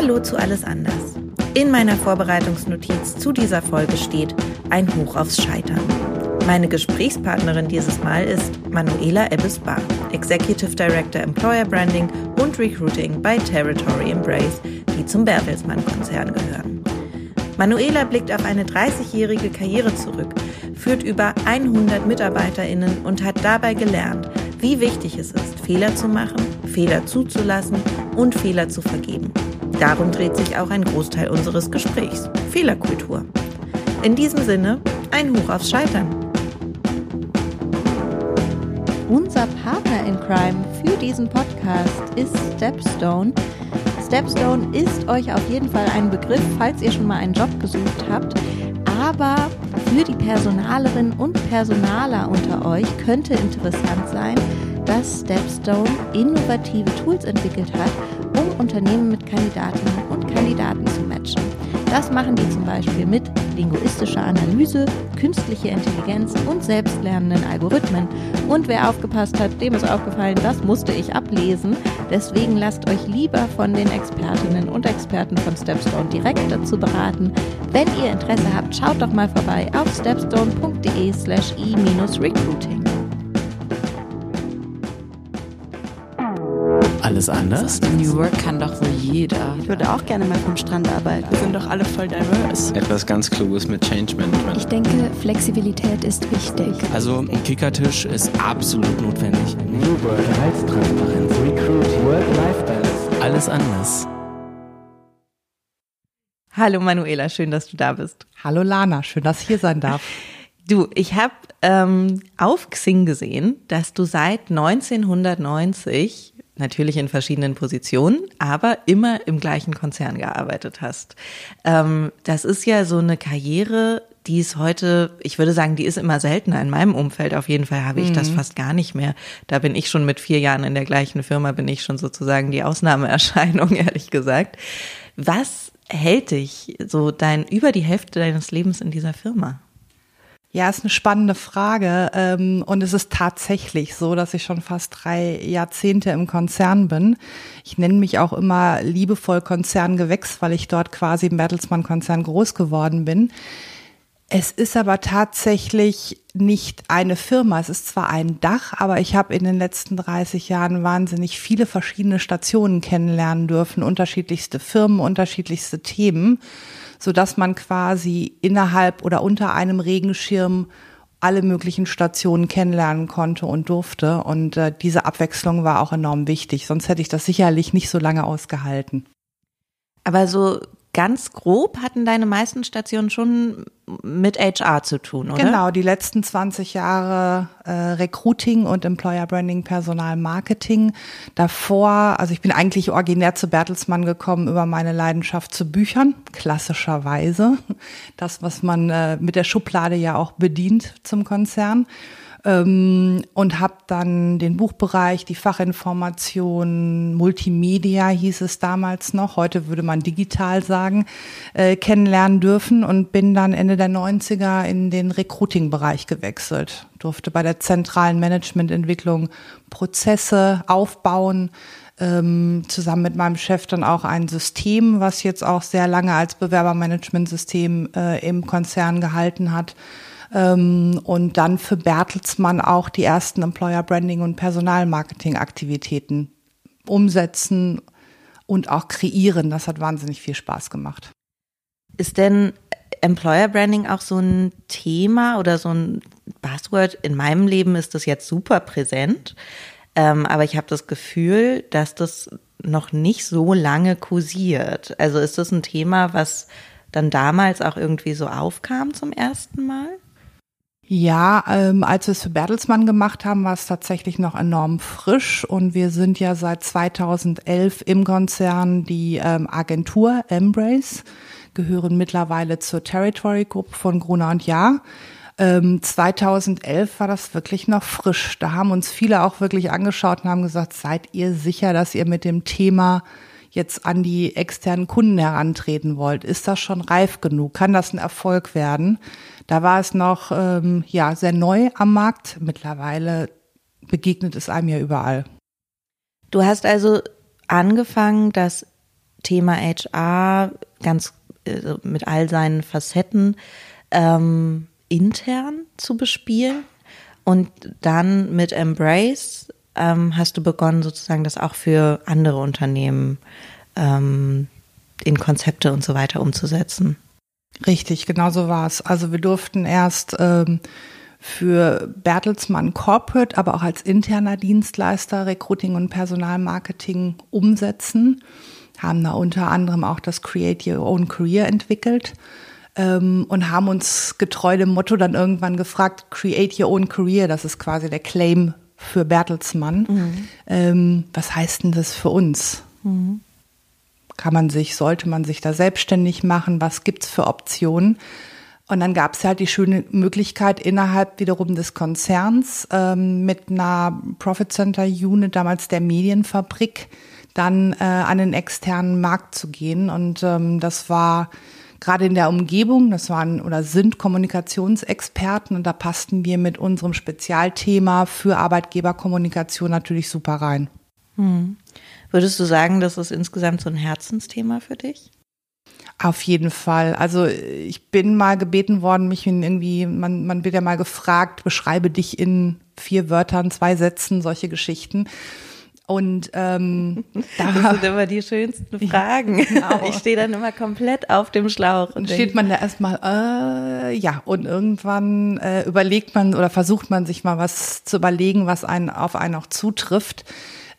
Hallo zu Alles anders. In meiner Vorbereitungsnotiz zu dieser Folge steht ein Hoch aufs Scheitern. Meine Gesprächspartnerin dieses Mal ist Manuela Ebbes-Bar, Executive Director Employer Branding und Recruiting bei Territory Embrace, die zum Bertelsmann-Konzern gehören. Manuela blickt auf eine 30-jährige Karriere zurück, führt über 100 MitarbeiterInnen und hat dabei gelernt, wie wichtig es ist, Fehler zu machen, Fehler zuzulassen und Fehler zu vergeben. Darum dreht sich auch ein Großteil unseres Gesprächs. Fehlerkultur. In diesem Sinne, ein Hoch aufs Scheitern. Unser Partner in Crime für diesen Podcast ist Stepstone. Stepstone ist euch auf jeden Fall ein Begriff, falls ihr schon mal einen Job gesucht habt. Aber für die Personalerinnen und Personaler unter euch könnte interessant sein, dass Stepstone innovative Tools entwickelt hat, Unternehmen mit Kandidatinnen und Kandidaten zu matchen. Das machen die zum Beispiel mit linguistischer Analyse, künstliche Intelligenz und selbstlernenden Algorithmen. Und wer aufgepasst hat, dem ist aufgefallen, das musste ich ablesen. Deswegen lasst euch lieber von den Expertinnen und Experten von Stepstone direkt dazu beraten. Wenn ihr Interesse habt, schaut doch mal vorbei auf stepstone.de slash e-recruiting. Alles anders? New Work kann doch wohl jeder. Ich würde auch gerne mal vom Strand arbeiten. Wir sind doch alle voll diverse. Etwas ganz Kluges mit Change Management. Ich denke, Flexibilität ist wichtig. Also ein Kickertisch ist absolut notwendig. New Work, Gehaltstransparenz, Recruiting, Work-Life-Balance. Alles anders. Hallo Manuela, schön, dass du da bist. Hallo Lana, schön, dass ich hier sein darf. Du, ich habe ähm, auf Xing gesehen, dass du seit 1990 natürlich in verschiedenen Positionen, aber immer im gleichen Konzern gearbeitet hast. Ähm, das ist ja so eine Karriere, die ist heute, ich würde sagen, die ist immer seltener. In meinem Umfeld auf jeden Fall habe ich mhm. das fast gar nicht mehr. Da bin ich schon mit vier Jahren in der gleichen Firma, bin ich schon sozusagen die Ausnahmeerscheinung, ehrlich gesagt. Was hält dich so dein, über die Hälfte deines Lebens in dieser Firma? Ja, ist eine spannende Frage. Ähm, und es ist tatsächlich so, dass ich schon fast drei Jahrzehnte im Konzern bin. Ich nenne mich auch immer liebevoll Konzerngewächs, weil ich dort quasi im Bertelsmann-Konzern groß geworden bin. Es ist aber tatsächlich nicht eine Firma. Es ist zwar ein Dach, aber ich habe in den letzten 30 Jahren wahnsinnig viele verschiedene Stationen kennenlernen dürfen, unterschiedlichste Firmen, unterschiedlichste Themen so dass man quasi innerhalb oder unter einem Regenschirm alle möglichen Stationen kennenlernen konnte und durfte. Und äh, diese Abwechslung war auch enorm wichtig. Sonst hätte ich das sicherlich nicht so lange ausgehalten. Aber so ganz grob hatten deine meisten Stationen schon mit HR zu tun, oder? Genau, die letzten 20 Jahre äh, Recruiting und Employer Branding, Personal Marketing. Davor, also ich bin eigentlich originär zu Bertelsmann gekommen über meine Leidenschaft zu Büchern, klassischerweise. Das, was man äh, mit der Schublade ja auch bedient zum Konzern ähm, und habe dann den Buchbereich, die Fachinformation, Multimedia hieß es damals noch, heute würde man digital sagen, äh, kennenlernen dürfen und bin dann Ende der 90er in den Recruiting-Bereich gewechselt. Durfte bei der zentralen Managemententwicklung Prozesse aufbauen, ähm, zusammen mit meinem Chef dann auch ein System, was jetzt auch sehr lange als Bewerbermanagementsystem äh, im Konzern gehalten hat ähm, und dann für Bertelsmann auch die ersten Employer Branding und Personalmarketing Aktivitäten umsetzen und auch kreieren. Das hat wahnsinnig viel Spaß gemacht. Ist denn Employer Branding auch so ein Thema oder so ein Buzzword? In meinem Leben ist das jetzt super präsent, ähm, aber ich habe das Gefühl, dass das noch nicht so lange kursiert. Also ist das ein Thema, was dann damals auch irgendwie so aufkam zum ersten Mal? Ja, ähm, als wir es für Bertelsmann gemacht haben, war es tatsächlich noch enorm frisch und wir sind ja seit 2011 im Konzern die ähm, Agentur Embrace, gehören mittlerweile zur Territory Group von Gruner und Jahr. Ähm, 2011 war das wirklich noch frisch. Da haben uns viele auch wirklich angeschaut und haben gesagt, seid ihr sicher, dass ihr mit dem Thema jetzt an die externen Kunden herantreten wollt? Ist das schon reif genug? Kann das ein Erfolg werden? Da war es noch ähm, ja sehr neu am Markt. Mittlerweile begegnet es einem ja überall. Du hast also angefangen, das Thema HR ganz äh, mit all seinen Facetten ähm, intern zu bespielen. Und dann mit Embrace ähm, hast du begonnen, sozusagen das auch für andere Unternehmen ähm, in Konzepte und so weiter umzusetzen. Richtig, genau so war es. Also wir durften erst ähm, für Bertelsmann Corporate, aber auch als interner Dienstleister Recruiting und Personalmarketing umsetzen, haben da unter anderem auch das Create Your Own Career entwickelt ähm, und haben uns getreu dem Motto dann irgendwann gefragt, Create Your Own Career, das ist quasi der Claim für Bertelsmann. Mhm. Ähm, was heißt denn das für uns? Mhm. Kann man sich, sollte man sich da selbstständig machen? Was gibt's für Optionen? Und dann gab es halt die schöne Möglichkeit, innerhalb wiederum des Konzerns ähm, mit einer Profit Center Unit, damals der Medienfabrik, dann äh, an den externen Markt zu gehen. Und ähm, das war gerade in der Umgebung, das waren oder sind Kommunikationsexperten und da passten wir mit unserem Spezialthema für Arbeitgeberkommunikation natürlich super rein. Hm. Würdest du sagen, das ist insgesamt so ein Herzensthema für dich? Auf jeden Fall. Also ich bin mal gebeten worden, mich in irgendwie, man, man wird ja mal gefragt, beschreibe dich in vier Wörtern, zwei Sätzen, solche Geschichten. Und ähm, da das sind immer die schönsten Fragen. Genau. Ich stehe dann immer komplett auf dem Schlauch. Und steht man da erstmal, äh, ja, und irgendwann äh, überlegt man oder versucht man sich mal was zu überlegen, was einen auf einen auch zutrifft.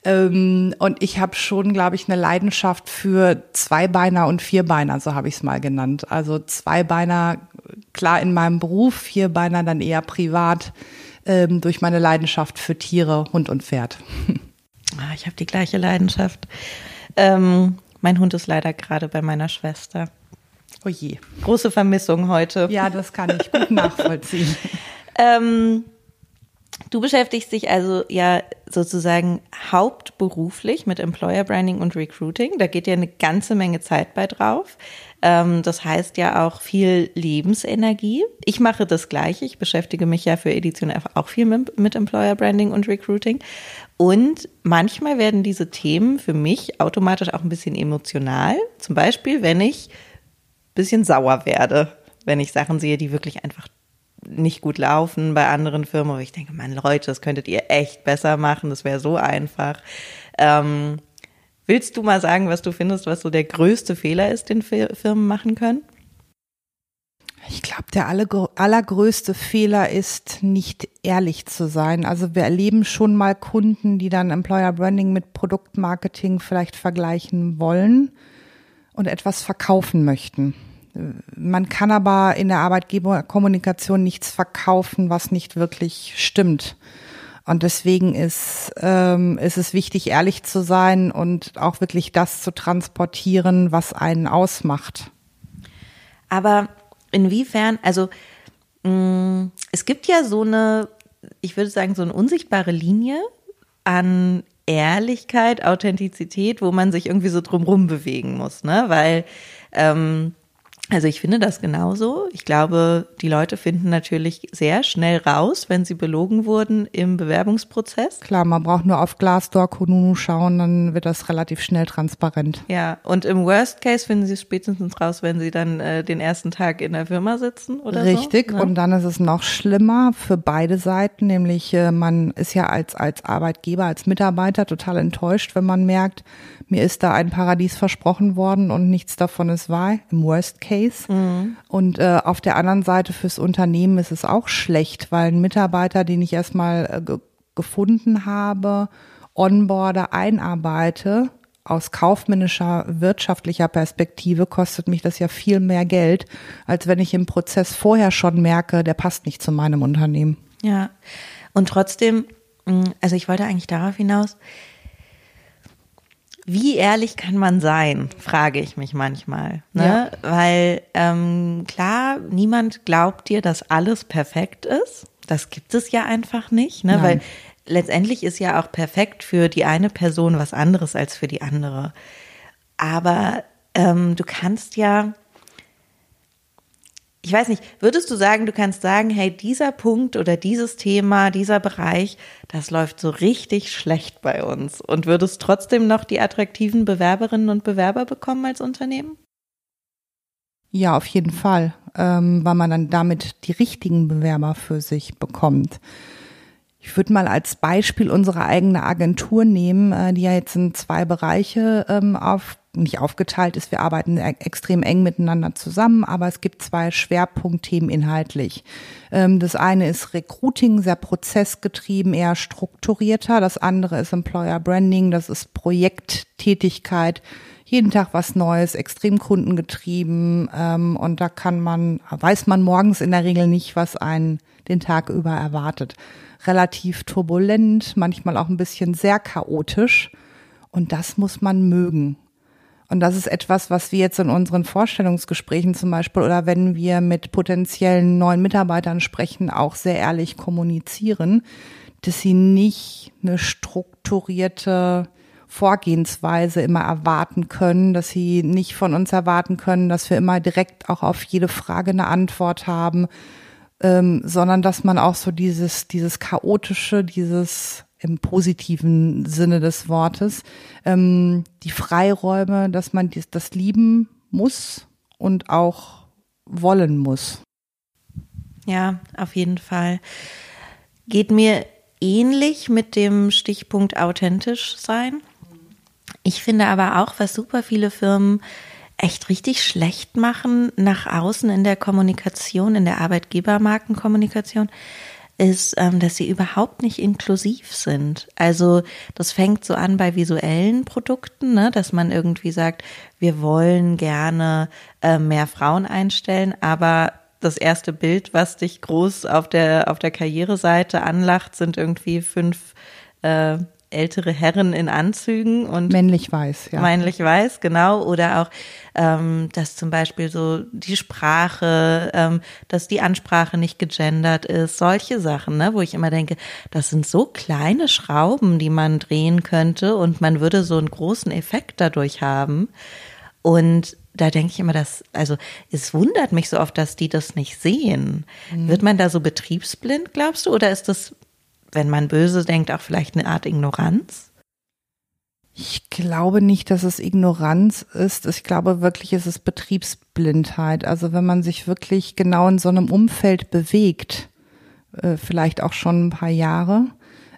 Ähm, und ich habe schon, glaube ich, eine Leidenschaft für Zweibeiner und Vierbeiner, so habe ich es mal genannt. Also Zweibeiner, klar in meinem Beruf, Vierbeiner dann eher privat ähm, durch meine Leidenschaft für Tiere, Hund und Pferd. Ah, ich habe die gleiche Leidenschaft. Ähm, mein Hund ist leider gerade bei meiner Schwester. Oh je. Große Vermissung heute. Ja, das kann ich gut nachvollziehen. ähm, Du beschäftigst dich also ja sozusagen hauptberuflich mit Employer Branding und Recruiting. Da geht ja eine ganze Menge Zeit bei drauf. Ähm, das heißt ja auch viel Lebensenergie. Ich mache das Gleiche. Ich beschäftige mich ja für Edition F auch viel mit, mit Employer Branding und Recruiting. Und manchmal werden diese Themen für mich automatisch auch ein bisschen emotional. Zum Beispiel, wenn ich ein bisschen sauer werde, wenn ich Sachen sehe, die wirklich einfach nicht gut laufen bei anderen Firmen, wo ich denke, man Leute, das könntet ihr echt besser machen, das wäre so einfach. Ähm, willst du mal sagen, was du findest, was so der größte Fehler ist, den Firmen machen können? Ich glaube, der allergrößte Fehler ist, nicht ehrlich zu sein. Also wir erleben schon mal Kunden, die dann Employer Branding mit Produktmarketing vielleicht vergleichen wollen und etwas verkaufen möchten. Man kann aber in der Arbeitgeberkommunikation nichts verkaufen, was nicht wirklich stimmt. Und deswegen ist, ähm, ist es wichtig, ehrlich zu sein und auch wirklich das zu transportieren, was einen ausmacht. Aber inwiefern, also mh, mm, es gibt ja so eine, ich würde sagen, so eine unsichtbare Linie an Ehrlichkeit, Authentizität, wo man sich irgendwie so drumrum bewegen muss, ne? Weil ähm, also ich finde das genauso. Ich glaube, die Leute finden natürlich sehr schnell raus, wenn sie belogen wurden im Bewerbungsprozess. Klar, man braucht nur auf Glassdoor, Kununu schauen, dann wird das relativ schnell transparent. Ja, und im Worst Case finden sie es spätestens raus, wenn sie dann äh, den ersten Tag in der Firma sitzen oder Richtig, so, ne? und dann ist es noch schlimmer für beide Seiten, nämlich äh, man ist ja als, als Arbeitgeber, als Mitarbeiter total enttäuscht, wenn man merkt, mir ist da ein Paradies versprochen worden und nichts davon ist wahr, im Worst Case. Mhm. Und äh, auf der anderen Seite fürs Unternehmen ist es auch schlecht, weil ein Mitarbeiter, den ich erstmal äh, ge gefunden habe, onboarde, einarbeite, aus kaufmännischer, wirtschaftlicher Perspektive kostet mich das ja viel mehr Geld, als wenn ich im Prozess vorher schon merke, der passt nicht zu meinem Unternehmen. Ja, und trotzdem, mm, also ich wollte eigentlich darauf hinaus, wie ehrlich kann man sein, frage ich mich manchmal. Ne? Ja. Weil ähm, klar, niemand glaubt dir, dass alles perfekt ist. Das gibt es ja einfach nicht, ne? weil letztendlich ist ja auch perfekt für die eine Person was anderes als für die andere. Aber ähm, du kannst ja, ich weiß nicht, würdest du sagen, du kannst sagen, hey, dieser Punkt oder dieses Thema, dieser Bereich, das läuft so richtig schlecht bei uns und würdest trotzdem noch die attraktiven Bewerberinnen und Bewerber bekommen als Unternehmen? Ja, auf jeden Fall, ähm, weil man dann damit die richtigen Bewerber für sich bekommt. Ich würde mal als Beispiel unsere eigene Agentur nehmen, äh, die ja jetzt in zwei Bereiche ähm, auf, nicht aufgeteilt ist. Wir arbeiten e extrem eng miteinander zusammen, aber es gibt zwei Schwerpunktthemen inhaltlich. Ähm, das eine ist Recruiting, sehr prozessgetrieben, eher strukturierter. Das andere ist Employer Branding, das ist Projekttätigkeit jeden Tag was Neues, extrem kundengetrieben ähm, und da kann man, weiß man morgens in der Regel nicht, was einen den Tag über erwartet. Relativ turbulent, manchmal auch ein bisschen sehr chaotisch und das muss man mögen. Und das ist etwas, was wir jetzt in unseren Vorstellungsgesprächen zum Beispiel oder wenn wir mit potenziellen neuen Mitarbeitern sprechen, auch sehr ehrlich kommunizieren, dass sie nicht eine strukturierte Vorgehensweise immer erwarten können, dass sie nicht von uns erwarten können, dass wir immer direkt auch auf jede Frage eine Antwort haben, ähm, sondern dass man auch so dieses, dieses chaotische, dieses im positiven Sinne des Wortes, ähm, die Freiräume, dass man dies, das lieben muss und auch wollen muss. Ja, auf jeden Fall. Geht mir ähnlich mit dem Stichpunkt authentisch sein. Ich finde aber auch, was super viele Firmen echt richtig schlecht machen nach außen in der Kommunikation, in der Arbeitgebermarkenkommunikation, ist, ähm, dass sie überhaupt nicht inklusiv sind. Also das fängt so an bei visuellen Produkten, ne, dass man irgendwie sagt, wir wollen gerne äh, mehr Frauen einstellen, aber das erste Bild, was dich groß auf der auf der Karriereseite anlacht, sind irgendwie fünf äh, ältere Herren in Anzügen und männlich weiß, ja. Männlich weiß, genau. Oder auch, ähm, dass zum Beispiel so die Sprache, ähm, dass die Ansprache nicht gegendert ist, solche Sachen, ne, wo ich immer denke, das sind so kleine Schrauben, die man drehen könnte und man würde so einen großen Effekt dadurch haben. Und da denke ich immer, dass, also es wundert mich so oft, dass die das nicht sehen. Mhm. Wird man da so betriebsblind, glaubst du, oder ist das wenn man böse denkt, auch vielleicht eine Art Ignoranz? Ich glaube nicht, dass es Ignoranz ist. Ich glaube wirklich, es ist Betriebsblindheit. Also wenn man sich wirklich genau in so einem Umfeld bewegt, äh, vielleicht auch schon ein paar Jahre,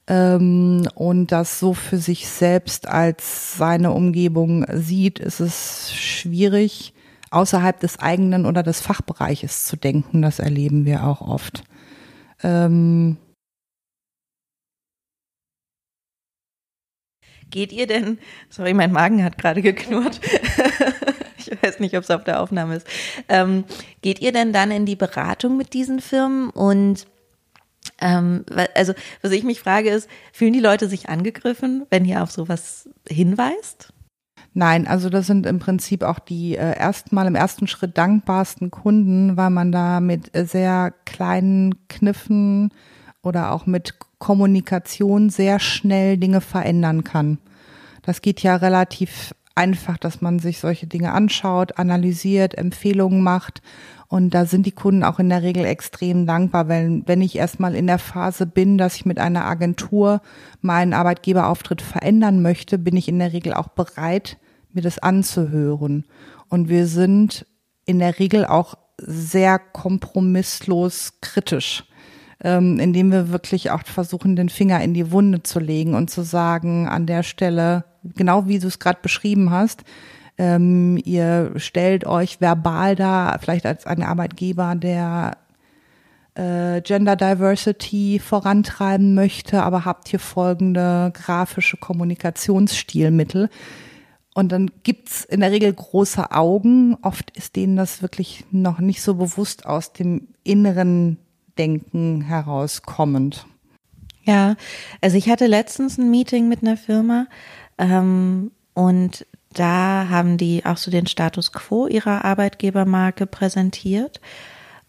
ähm, und das so für sich selbst als seine Umgebung sieht, ist es schwierig, außerhalb des eigenen oder des Fachbereiches zu denken. Das erleben wir auch oft. Ähm, Geht ihr denn, sorry, mein Magen hat gerade geknurrt. ich weiß nicht, ob es auf der Aufnahme ist. Ähm, geht ihr denn dann in die Beratung mit diesen Firmen und ähm, also, was ich mich frage ist, fühlen die Leute sich angegriffen, wenn ihr auf sowas hinweist? Nein, also das sind im Prinzip auch die äh, erstmal im ersten Schritt dankbarsten Kunden, weil man da mit sehr kleinen Kniffen oder auch mit Kommunikation sehr schnell Dinge verändern kann. Das geht ja relativ einfach, dass man sich solche Dinge anschaut, analysiert, Empfehlungen macht. Und da sind die Kunden auch in der Regel extrem dankbar, weil wenn ich erstmal in der Phase bin, dass ich mit einer Agentur meinen Arbeitgeberauftritt verändern möchte, bin ich in der Regel auch bereit, mir das anzuhören. Und wir sind in der Regel auch sehr kompromisslos kritisch ähm, indem wir wirklich auch versuchen, den Finger in die Wunde zu legen und zu sagen, an der Stelle, genau wie du es gerade beschrieben hast, ähm, ihr stellt euch verbal da, vielleicht als ein Arbeitgeber, der äh, Gender Diversity vorantreiben möchte, aber habt hier folgende grafische Kommunikationsstilmittel. Und dann gibt's in der Regel große Augen. Oft ist denen das wirklich noch nicht so bewusst aus dem inneren Denken herauskommend. Ja, also ich hatte letztens ein Meeting mit einer Firma ähm, und da haben die auch so den Status quo ihrer Arbeitgebermarke präsentiert.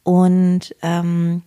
Und ähm,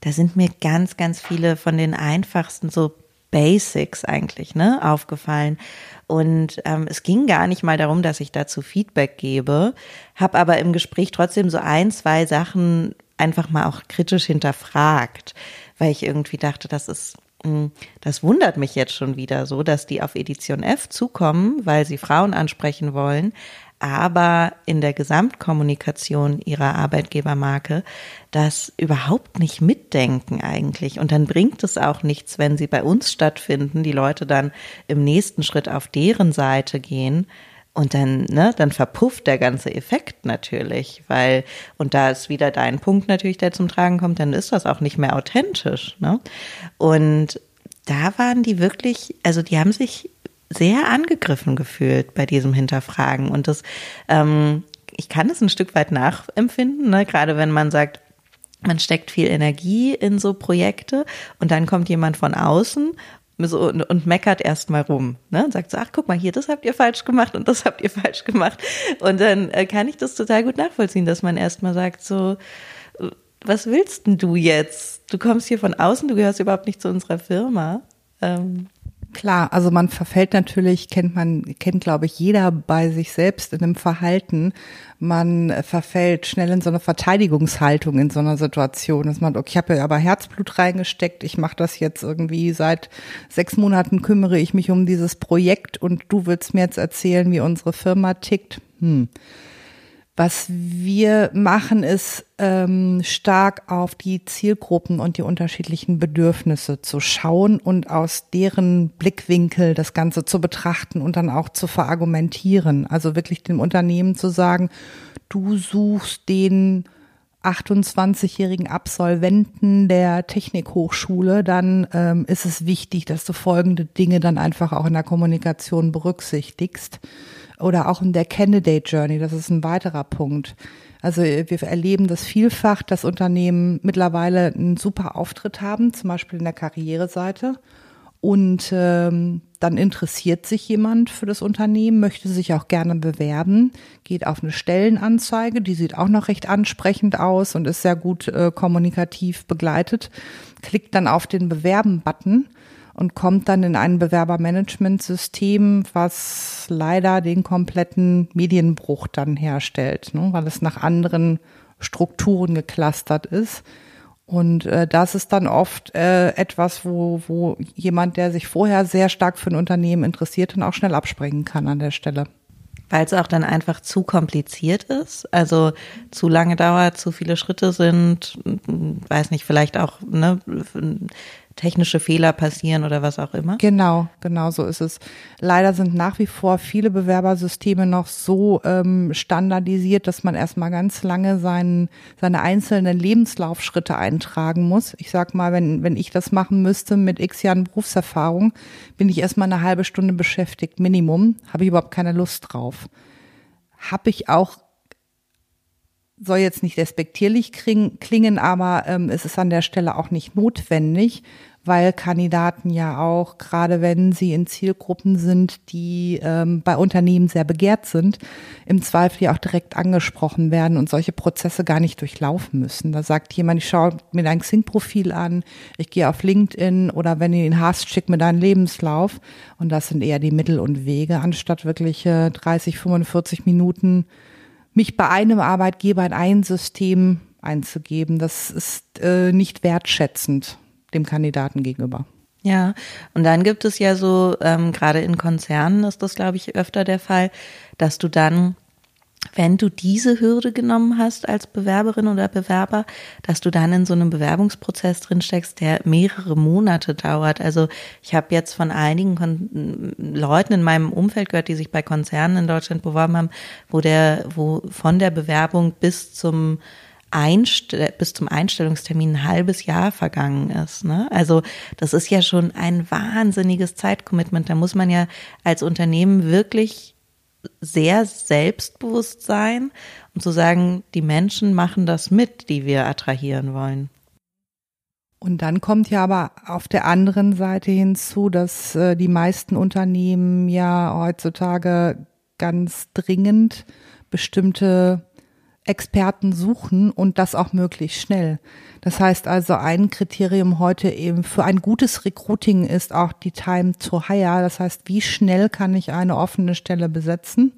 da sind mir ganz, ganz viele von den einfachsten so Basics eigentlich, ne, aufgefallen. Und ähm, es ging gar nicht mal darum, dass ich dazu Feedback gebe, habe aber im Gespräch trotzdem so ein, zwei Sachen einfach mal auch kritisch hinterfragt, weil ich irgendwie dachte, das ist hm, das wundert mich jetzt schon wieder so, dass die auf Edition F zukommen, weil sie Frauen ansprechen wollen, aber in der Gesamtkommunikation ihrer Arbeitgebermarke das überhaupt nicht mitdenken eigentlich. Und dann bringt es auch nichts, wenn sie bei uns stattfinden, die Leute dann im nächsten Schritt auf deren Seite gehen. Und dann, ne, dann verpufft der ganze Effekt natürlich, weil, und da ist wieder dein Punkt natürlich, der zum Tragen kommt, dann ist das auch nicht mehr authentisch, ne? Und da waren die wirklich, also die haben sich sehr angegriffen gefühlt bei diesem Hinterfragen. Und das, ähm, ich kann es ein Stück weit nachempfinden, ne? gerade wenn man sagt, man steckt viel Energie in so Projekte und dann kommt jemand von außen und, meckert erstmal rum, ne? Und sagt so, ach guck mal hier, das habt ihr falsch gemacht und das habt ihr falsch gemacht. Und dann äh, kann ich das total gut nachvollziehen, dass man erstmal sagt so, was willst denn du jetzt? Du kommst hier von außen, du gehörst überhaupt nicht zu unserer Firma. Ähm, Klar, also man verfällt natürlich, kennt man, kennt glaube ich jeder bei sich selbst in einem Verhalten. Man verfällt schnell in so eine Verteidigungshaltung in so einer Situation, dass man, okay, ich habe ja aber Herzblut reingesteckt, ich mache das jetzt irgendwie seit sechs Monaten kümmere ich mich um dieses Projekt und du willst mir jetzt erzählen, wie unsere Firma tickt. Hm. Was wir machen, ist ähm, stark auf die Zielgruppen und die unterschiedlichen Bedürfnisse zu schauen und aus deren Blickwinkel das Ganze zu betrachten und dann auch zu verargumentieren. Also wirklich dem Unternehmen zu sagen, du suchst den 28-jährigen Absolventen der Technikhochschule, dann ähm, ist es wichtig, dass du folgende Dinge dann einfach auch in der Kommunikation berücksichtigst oder auch in der Candidate Journey, das ist ein weiterer Punkt. Also wir erleben das vielfach, dass Unternehmen mittlerweile einen super Auftritt haben, zum Beispiel in der Karriereseite. Und ähm, dann interessiert sich jemand für das Unternehmen, möchte sich auch gerne bewerben, geht auf eine Stellenanzeige, die sieht auch noch recht ansprechend aus und ist sehr gut äh, kommunikativ begleitet, klickt dann auf den Bewerben-Button und kommt dann in ein Bewerbermanagementsystem, was leider den kompletten Medienbruch dann herstellt, ne, weil es nach anderen Strukturen geklustert ist. Und äh, das ist dann oft äh, etwas, wo, wo jemand, der sich vorher sehr stark für ein Unternehmen interessiert, dann auch schnell abspringen kann an der Stelle. Weil es auch dann einfach zu kompliziert ist, also zu lange dauert, zu viele Schritte sind, weiß nicht, vielleicht auch ne, technische Fehler passieren oder was auch immer. Genau, genau so ist es. Leider sind nach wie vor viele Bewerbersysteme noch so ähm, standardisiert, dass man erstmal ganz lange seinen, seine einzelnen Lebenslaufschritte eintragen muss. Ich sag mal, wenn, wenn ich das machen müsste mit x Jahren Berufserfahrung, bin ich erstmal eine halbe Stunde beschäftigt, Minimum. Habe ich überhaupt keine Lust drauf. Habe ich auch soll jetzt nicht respektierlich klingen, aber ähm, es ist an der Stelle auch nicht notwendig, weil Kandidaten ja auch, gerade wenn sie in Zielgruppen sind, die ähm, bei Unternehmen sehr begehrt sind, im Zweifel ja auch direkt angesprochen werden und solche Prozesse gar nicht durchlaufen müssen. Da sagt jemand, ich schaue mir dein Xing-Profil an, ich gehe auf LinkedIn oder wenn du ihn hast, schick mir deinen Lebenslauf. Und das sind eher die Mittel und Wege, anstatt wirklich äh, 30, 45 Minuten mich bei einem Arbeitgeber in ein System einzugeben. Das ist äh, nicht wertschätzend dem Kandidaten gegenüber. Ja, und dann gibt es ja so, ähm, gerade in Konzernen ist das, glaube ich, öfter der Fall, dass du dann, wenn du diese Hürde genommen hast als Bewerberin oder Bewerber, dass du dann in so einem Bewerbungsprozess drin steckst, der mehrere Monate dauert. Also ich habe jetzt von einigen Kon Leuten in meinem Umfeld gehört, die sich bei Konzernen in Deutschland beworben haben, wo der, wo von der Bewerbung bis zum Einstell bis zum Einstellungstermin ein halbes Jahr vergangen ist. Ne? Also das ist ja schon ein wahnsinniges Zeitcommitment. Da muss man ja als Unternehmen wirklich sehr selbstbewusst sein und zu sagen, die Menschen machen das mit, die wir attrahieren wollen. Und dann kommt ja aber auf der anderen Seite hinzu, dass äh, die meisten Unternehmen ja heutzutage ganz dringend bestimmte Experten suchen und das auch möglichst schnell. Das heißt also, ein Kriterium heute eben für ein gutes Recruiting ist auch die Time to Hire. Das heißt, wie schnell kann ich eine offene Stelle besetzen?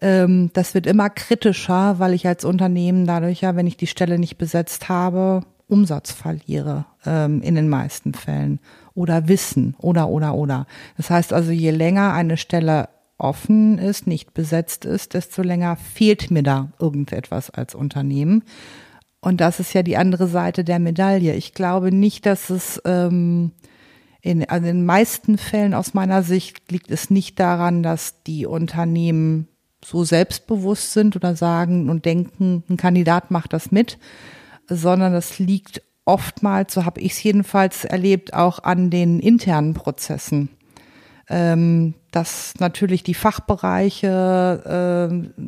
Ähm, das wird immer kritischer, weil ich als Unternehmen dadurch ja, wenn ich die Stelle nicht besetzt habe, Umsatz verliere ähm, in den meisten Fällen oder Wissen oder oder oder. Das heißt also, je länger eine Stelle offen ist, nicht besetzt ist, desto länger fehlt mir da irgendetwas als Unternehmen. Und das ist ja die andere Seite der Medaille. Ich glaube nicht, dass es ähm, in, also in den meisten Fällen aus meiner Sicht liegt es nicht daran, dass die Unternehmen so selbstbewusst sind oder sagen und denken, ein Kandidat macht das mit, sondern das liegt oftmals, so habe ich es jedenfalls erlebt, auch an den internen Prozessen ähm, dass natürlich die Fachbereiche äh,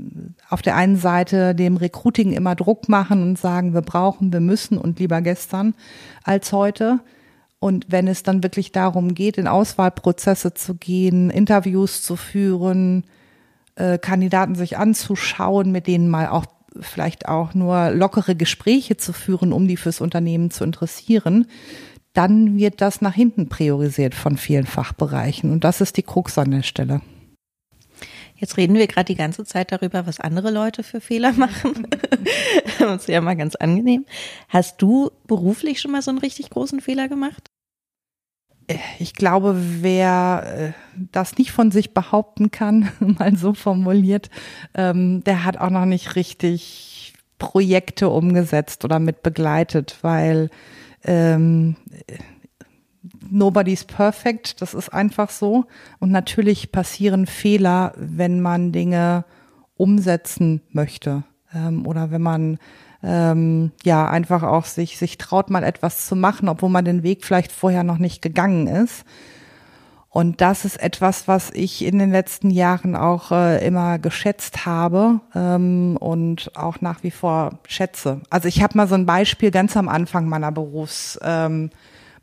auf der einen Seite dem Recruiting immer Druck machen und sagen, wir brauchen, wir müssen und lieber gestern als heute. Und wenn es dann wirklich darum geht, in Auswahlprozesse zu gehen, Interviews zu führen, äh, Kandidaten sich anzuschauen, mit denen mal auch vielleicht auch nur lockere Gespräche zu führen, um die fürs Unternehmen zu interessieren, dann wird das nach hinten priorisiert von vielen Fachbereichen. Und das ist die Krux an der Stelle. Jetzt reden wir gerade die ganze Zeit darüber, was andere Leute für Fehler machen. das ist ja mal ganz angenehm. Hast du beruflich schon mal so einen richtig großen Fehler gemacht? Ich glaube, wer äh, das nicht von sich behaupten kann, mal so formuliert, ähm, der hat auch noch nicht richtig Projekte umgesetzt oder mit begleitet, weil ähm, nobody's perfect, das ist einfach so. Und natürlich passieren Fehler, wenn man Dinge umsetzen möchte ähm, oder wenn man ähm, ja einfach auch sich sich traut, mal etwas zu machen, obwohl man den Weg vielleicht vorher noch nicht gegangen ist. Und das ist etwas, was ich in den letzten Jahren auch äh, immer geschätzt habe ähm, und auch nach wie vor schätze. Also ich habe mal so ein Beispiel ganz am Anfang meiner Berufs, ähm,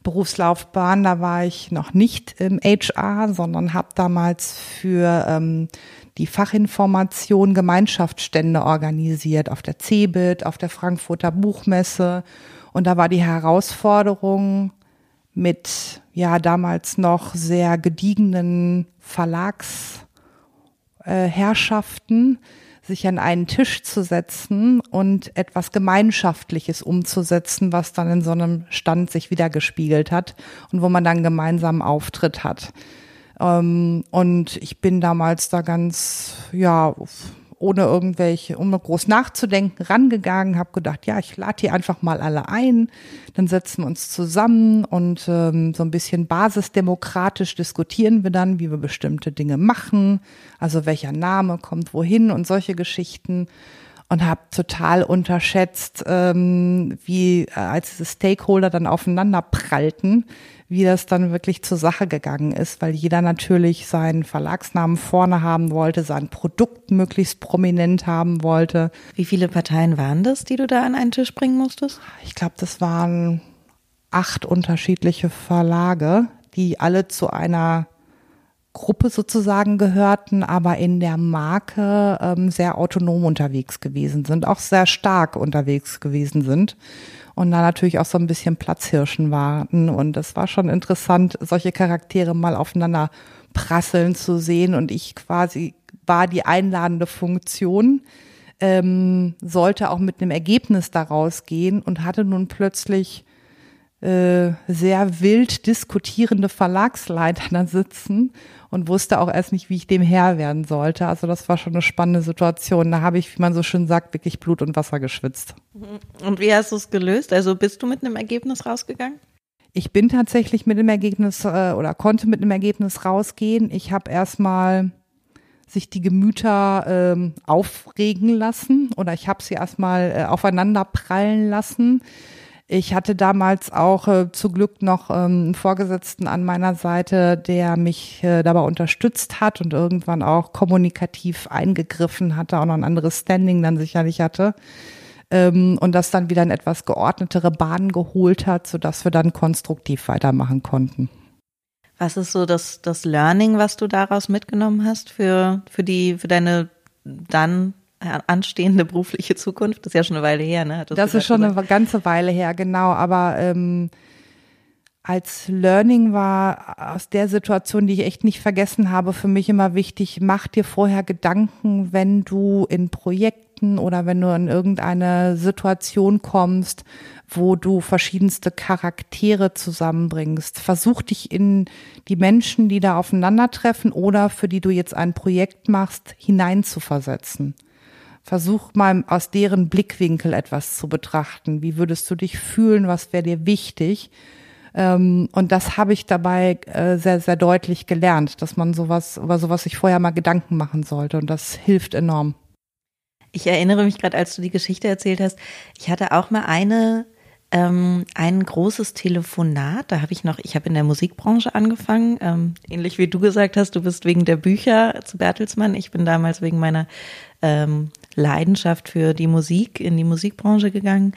Berufslaufbahn. Da war ich noch nicht im HR, sondern habe damals für ähm, die Fachinformation Gemeinschaftsstände organisiert auf der CeBIT, auf der Frankfurter Buchmesse. Und da war die Herausforderung, mit ja damals noch sehr gediegenen Verlagsherrschaften äh, sich an einen Tisch zu setzen und etwas Gemeinschaftliches umzusetzen, was dann in so einem Stand sich wiedergespiegelt hat und wo man dann gemeinsam Auftritt hat. Ähm, und ich bin damals da ganz, ja, ohne irgendwelche, ohne groß nachzudenken, rangegangen, habe gedacht, ja, ich lade die einfach mal alle ein, dann setzen wir uns zusammen und ähm, so ein bisschen basisdemokratisch diskutieren wir dann, wie wir bestimmte Dinge machen, also welcher Name kommt wohin und solche Geschichten und habe total unterschätzt, ähm, wie äh, als diese Stakeholder dann aufeinander prallten, wie das dann wirklich zur Sache gegangen ist, weil jeder natürlich seinen Verlagsnamen vorne haben wollte, sein Produkt möglichst prominent haben wollte. Wie viele Parteien waren das, die du da an einen Tisch bringen musstest? Ich glaube, das waren acht unterschiedliche Verlage, die alle zu einer Gruppe sozusagen gehörten, aber in der Marke ähm, sehr autonom unterwegs gewesen sind, auch sehr stark unterwegs gewesen sind und da natürlich auch so ein bisschen Platzhirschen waren. Und es war schon interessant, solche Charaktere mal aufeinander prasseln zu sehen. Und ich quasi war die einladende Funktion, ähm, sollte auch mit einem Ergebnis daraus gehen und hatte nun plötzlich äh, sehr wild diskutierende Verlagsleiter da sitzen und wusste auch erst nicht, wie ich dem Herr werden sollte. Also das war schon eine spannende Situation. Da habe ich, wie man so schön sagt, wirklich Blut und Wasser geschwitzt. Und wie hast du es gelöst? Also bist du mit einem Ergebnis rausgegangen? Ich bin tatsächlich mit dem Ergebnis äh, oder konnte mit einem Ergebnis rausgehen. Ich habe erstmal sich die Gemüter ähm, aufregen lassen oder ich habe sie erstmal äh, aufeinander prallen lassen. Ich hatte damals auch äh, zu Glück noch ähm, einen Vorgesetzten an meiner Seite, der mich äh, dabei unterstützt hat und irgendwann auch kommunikativ eingegriffen hatte, auch noch ein anderes Standing dann sicherlich hatte. Ähm, und das dann wieder in etwas geordnetere Bahnen geholt hat, sodass wir dann konstruktiv weitermachen konnten. Was ist so das, das Learning, was du daraus mitgenommen hast für, für die, für deine dann anstehende berufliche Zukunft? Das ist ja schon eine Weile her, ne? Das, das ist schon gesagt. eine ganze Weile her, genau. Aber ähm, als Learning war aus der Situation, die ich echt nicht vergessen habe, für mich immer wichtig, mach dir vorher Gedanken, wenn du in Projekten oder wenn du in irgendeine Situation kommst, wo du verschiedenste Charaktere zusammenbringst. Versuch dich in die Menschen, die da aufeinandertreffen oder für die du jetzt ein Projekt machst, hineinzuversetzen. Versuch mal aus deren Blickwinkel etwas zu betrachten. Wie würdest du dich fühlen? Was wäre dir wichtig? Ähm, und das habe ich dabei äh, sehr, sehr deutlich gelernt, dass man sowas, über sowas sich vorher mal Gedanken machen sollte. Und das hilft enorm. Ich erinnere mich gerade, als du die Geschichte erzählt hast, ich hatte auch mal eine ähm, ein großes Telefonat. Da habe ich noch, ich habe in der Musikbranche angefangen, ähm, ähnlich wie du gesagt hast, du bist wegen der Bücher zu Bertelsmann. Ich bin damals wegen meiner ähm, Leidenschaft für die Musik in die Musikbranche gegangen.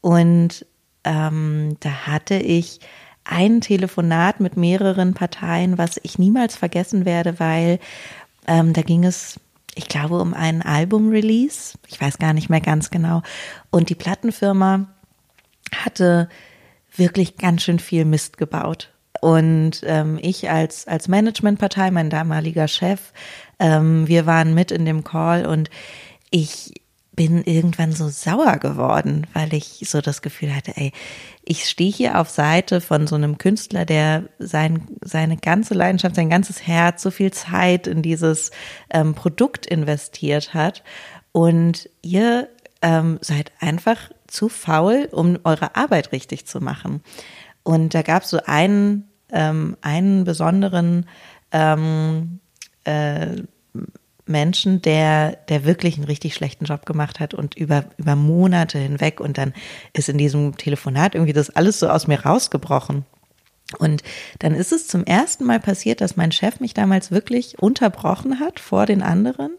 Und ähm, da hatte ich ein Telefonat mit mehreren Parteien, was ich niemals vergessen werde, weil ähm, da ging es, ich glaube, um einen Album-Release. Ich weiß gar nicht mehr ganz genau. Und die Plattenfirma hatte wirklich ganz schön viel Mist gebaut. Und ähm, ich als, als Managementpartei, mein damaliger Chef, ähm, wir waren mit in dem Call und ich bin irgendwann so sauer geworden, weil ich so das Gefühl hatte, ey, ich stehe hier auf Seite von so einem Künstler, der sein, seine ganze Leidenschaft, sein ganzes Herz, so viel Zeit in dieses ähm, Produkt investiert hat. Und ihr ähm, seid einfach zu faul, um eure Arbeit richtig zu machen. Und da gab es so einen, ähm, einen besonderen ähm, äh, Menschen, der, der wirklich einen richtig schlechten Job gemacht hat und über, über Monate hinweg und dann ist in diesem Telefonat irgendwie das alles so aus mir rausgebrochen. Und dann ist es zum ersten Mal passiert, dass mein Chef mich damals wirklich unterbrochen hat vor den anderen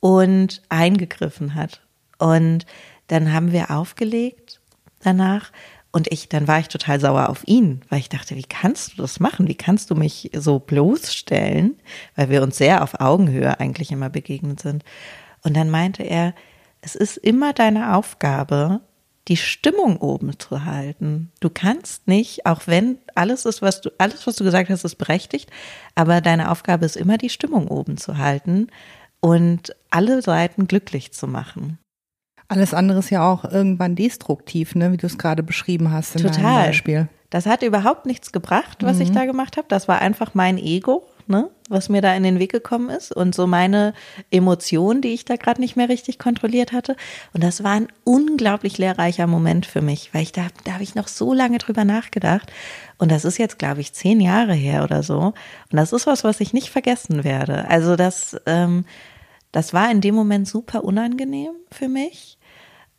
und eingegriffen hat. Und dann haben wir aufgelegt danach und ich, dann war ich total sauer auf ihn, weil ich dachte, wie kannst du das machen? Wie kannst du mich so bloßstellen? Weil wir uns sehr auf Augenhöhe eigentlich immer begegnet sind. Und dann meinte er, es ist immer deine Aufgabe, die Stimmung oben zu halten. Du kannst nicht, auch wenn alles ist, was du, alles, was du gesagt hast, ist berechtigt, aber deine Aufgabe ist immer, die Stimmung oben zu halten und alle Seiten glücklich zu machen. Alles andere ist ja auch irgendwann destruktiv, ne, wie du es gerade beschrieben hast in Total. deinem Beispiel. Das hat überhaupt nichts gebracht, was mhm. ich da gemacht habe. Das war einfach mein Ego, ne, was mir da in den Weg gekommen ist und so meine Emotionen, die ich da gerade nicht mehr richtig kontrolliert hatte. Und das war ein unglaublich lehrreicher Moment für mich, weil ich da, da habe ich noch so lange drüber nachgedacht. Und das ist jetzt, glaube ich, zehn Jahre her oder so. Und das ist was, was ich nicht vergessen werde. Also das, ähm, das war in dem Moment super unangenehm für mich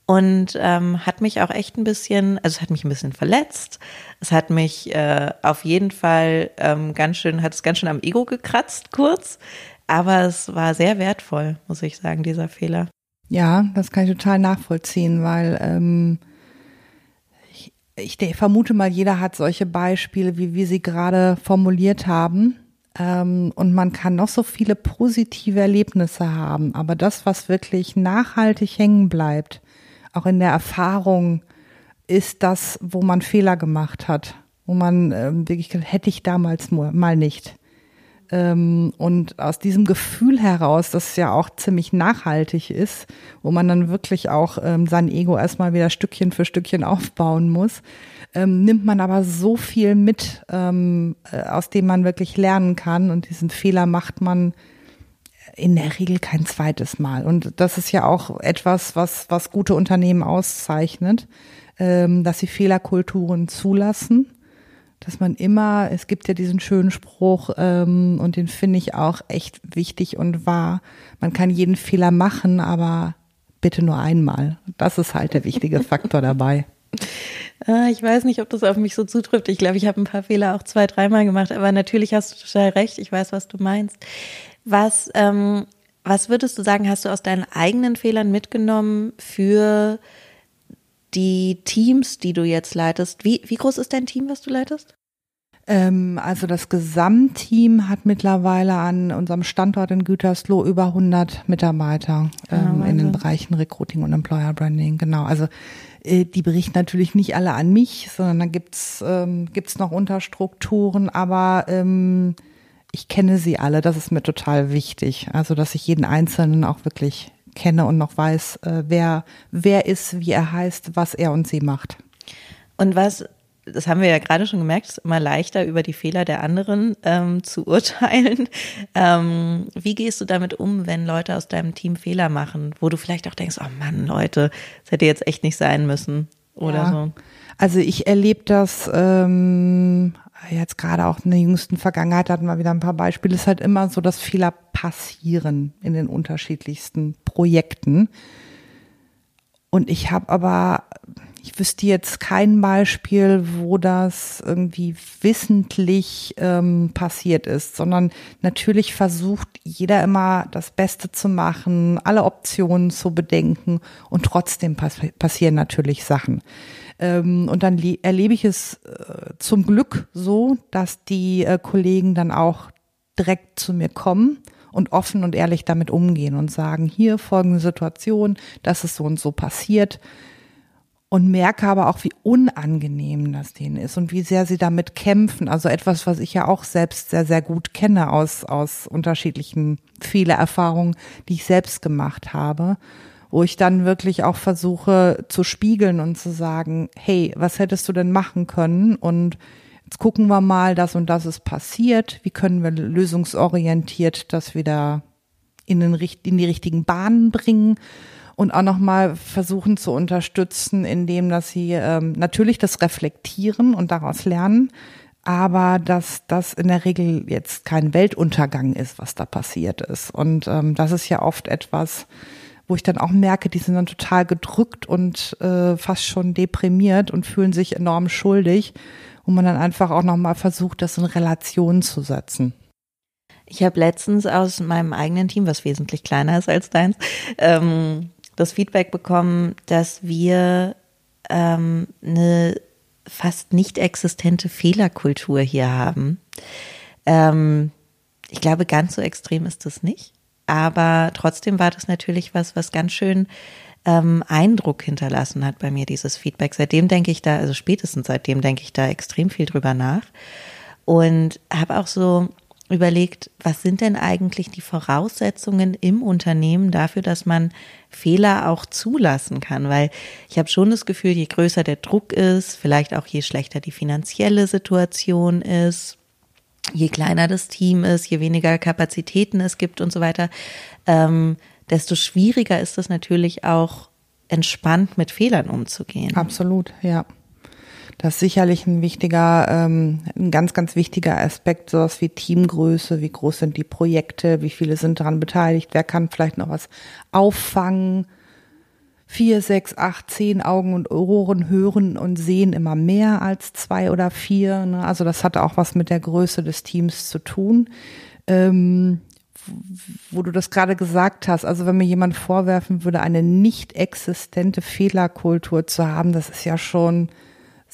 und ähm, hat mich auch echt ein bisschen, also es hat mich ein bisschen verletzt. Es hat mich äh, auf jeden Fall ähm, ganz schön, hat es ganz schön am Ego gekratzt, kurz. Aber es war sehr wertvoll, muss ich sagen, dieser Fehler. Ja, das kann ich total nachvollziehen, weil ähm, ich, ich vermute mal, jeder hat solche Beispiele, wie wir sie gerade formuliert haben. Ähm, und man kann noch so viele positive Erlebnisse haben, aber das, was wirklich nachhaltig hängen bleibt, auch in der Erfahrung ist das, wo man Fehler gemacht hat, wo man ähm, wirklich hätte ich damals mal nicht. Ähm, und aus diesem Gefühl heraus, das ja auch ziemlich nachhaltig ist, wo man dann wirklich auch ähm, sein Ego erstmal wieder Stückchen für Stückchen aufbauen muss, ähm, nimmt man aber so viel mit, äh, aus dem man wirklich lernen kann. Und diesen Fehler macht man in der Regel kein zweites Mal. Und das ist ja auch etwas, was, was gute Unternehmen auszeichnet, dass sie Fehlerkulturen zulassen. Dass man immer, es gibt ja diesen schönen Spruch, ähm, und den finde ich auch echt wichtig und wahr. Man kann jeden Fehler machen, aber bitte nur einmal. Das ist halt der wichtige Faktor dabei. Ah, ich weiß nicht, ob das auf mich so zutrifft. Ich glaube, ich habe ein paar Fehler auch zwei, dreimal gemacht, aber natürlich hast du total recht. Ich weiß, was du meinst. Was, ähm, was würdest du sagen, hast du aus deinen eigenen Fehlern mitgenommen für die Teams, die du jetzt leitest? Wie, wie groß ist dein Team, was du leitest? Ähm, also das Gesamtteam hat mittlerweile an unserem Standort in Gütersloh über 100 Mitarbeiter ähm, Ja, in den. Bereichen Recruiting und Employer Branding. Genau. Also äh, die berichten natürlich nicht alle an mich, sondern da gibt's ähm, gibt's noch Unterstrukturen, aber ähm, ich kenne sie alle. Das ist mir total wichtig. Also dass ich jeden Einzelnen auch wirklich kenne und noch weiß, äh, wer wer ist, wie er heißt, was er und sie macht. Und was, das haben wir ja gerade schon gemerkt, ist immer leichter über die Fehler der anderen ähm, zu urteilen. Ähm, wie gehst du damit um, wenn Leute aus deinem Team Fehler machen, wo du vielleicht auch denkst, oh Mann, Leute, das hätte jetzt echt nicht sein müssen oder Ja. so? Also ich erlebe das ähm, jetzt gerade auch in der jüngsten Vergangenheit hatten wir wieder ein paar Beispiele. Ist halt immer so, dass Fehler passieren in den unterschiedlichsten Projekten. Und ich habe aber, ich wüsste jetzt kein Beispiel, wo das irgendwie wissentlich ähm, passiert ist, sondern natürlich versucht jeder immer das Beste zu machen, alle Optionen zu bedenken und trotzdem pass passieren natürlich Sachen. Ähm, und dann le- erlebe ich es äh, zum Glück so, dass die äh, Kollegen dann auch direkt zu mir kommen und offen und ehrlich damit umgehen und sagen, hier folgende Situation, das ist so und so passiert. Und merke aber auch, wie unangenehm das denen ist und wie sehr sie damit kämpfen. Also etwas, was ich ja auch selbst sehr, sehr gut kenne aus, aus unterschiedlichen Fehlererfahrungen, die ich selbst gemacht habe, wo ich dann wirklich auch versuche zu spiegeln und zu sagen, hey, was hättest du denn machen können? Und jetzt gucken wir mal, das und das ist passiert. Wie können wir lösungsorientiert das wieder in, den, in die richtigen Bahnen bringen? Und auch nochmal versuchen zu unterstützen, indem dass sie ähm, natürlich das reflektieren und daraus lernen, aber dass das in der Regel jetzt kein Weltuntergang ist, was da passiert ist. Und ähm, das ist ja oft etwas, wo ich dann auch merke, die sind dann total gedrückt und äh, fast schon deprimiert und fühlen sich enorm schuldig, wo man dann einfach auch nochmal versucht, das in Relation zu setzen. Ich habe letztens aus meinem eigenen Team, was wesentlich kleiner ist als deins, ähm, das Feedback bekommen, dass wir ähm, eine fast nicht existente Fehlerkultur hier haben. Ähm, ich glaube, ganz so extrem ist das nicht. Aber trotzdem war das natürlich was, was ganz schön ähm, Eindruck hinterlassen hat bei mir, dieses Feedback. Seitdem denke ich da, also spätestens seitdem denke ich da extrem viel drüber nach. Und habe auch so überlegt, was sind denn eigentlich die Voraussetzungen im Unternehmen dafür, dass man Fehler auch zulassen kann? Weil ich habe schon das Gefühl, je größer der Druck ist, vielleicht auch je schlechter die finanzielle Situation ist, je kleiner das Team ist, je weniger Kapazitäten es gibt und so weiter, ähm, desto schwieriger ist es natürlich auch entspannt mit Fehlern umzugehen. Absolut, ja. Das ist sicherlich ein wichtiger, ähm, ein ganz, ganz wichtiger Aspekt, sowas wie Teamgröße, wie groß sind die Projekte, wie viele sind daran beteiligt, wer kann vielleicht noch was auffangen. Vier, sechs, acht, zehn Augen und Ohren hören und sehen immer mehr als zwei oder vier. Ne? Also das hat auch was mit der Größe des Teams zu tun. Ähm, wo du das gerade gesagt hast, also wenn mir jemand vorwerfen würde, eine nicht existente Fehlerkultur zu haben, das ist ja schon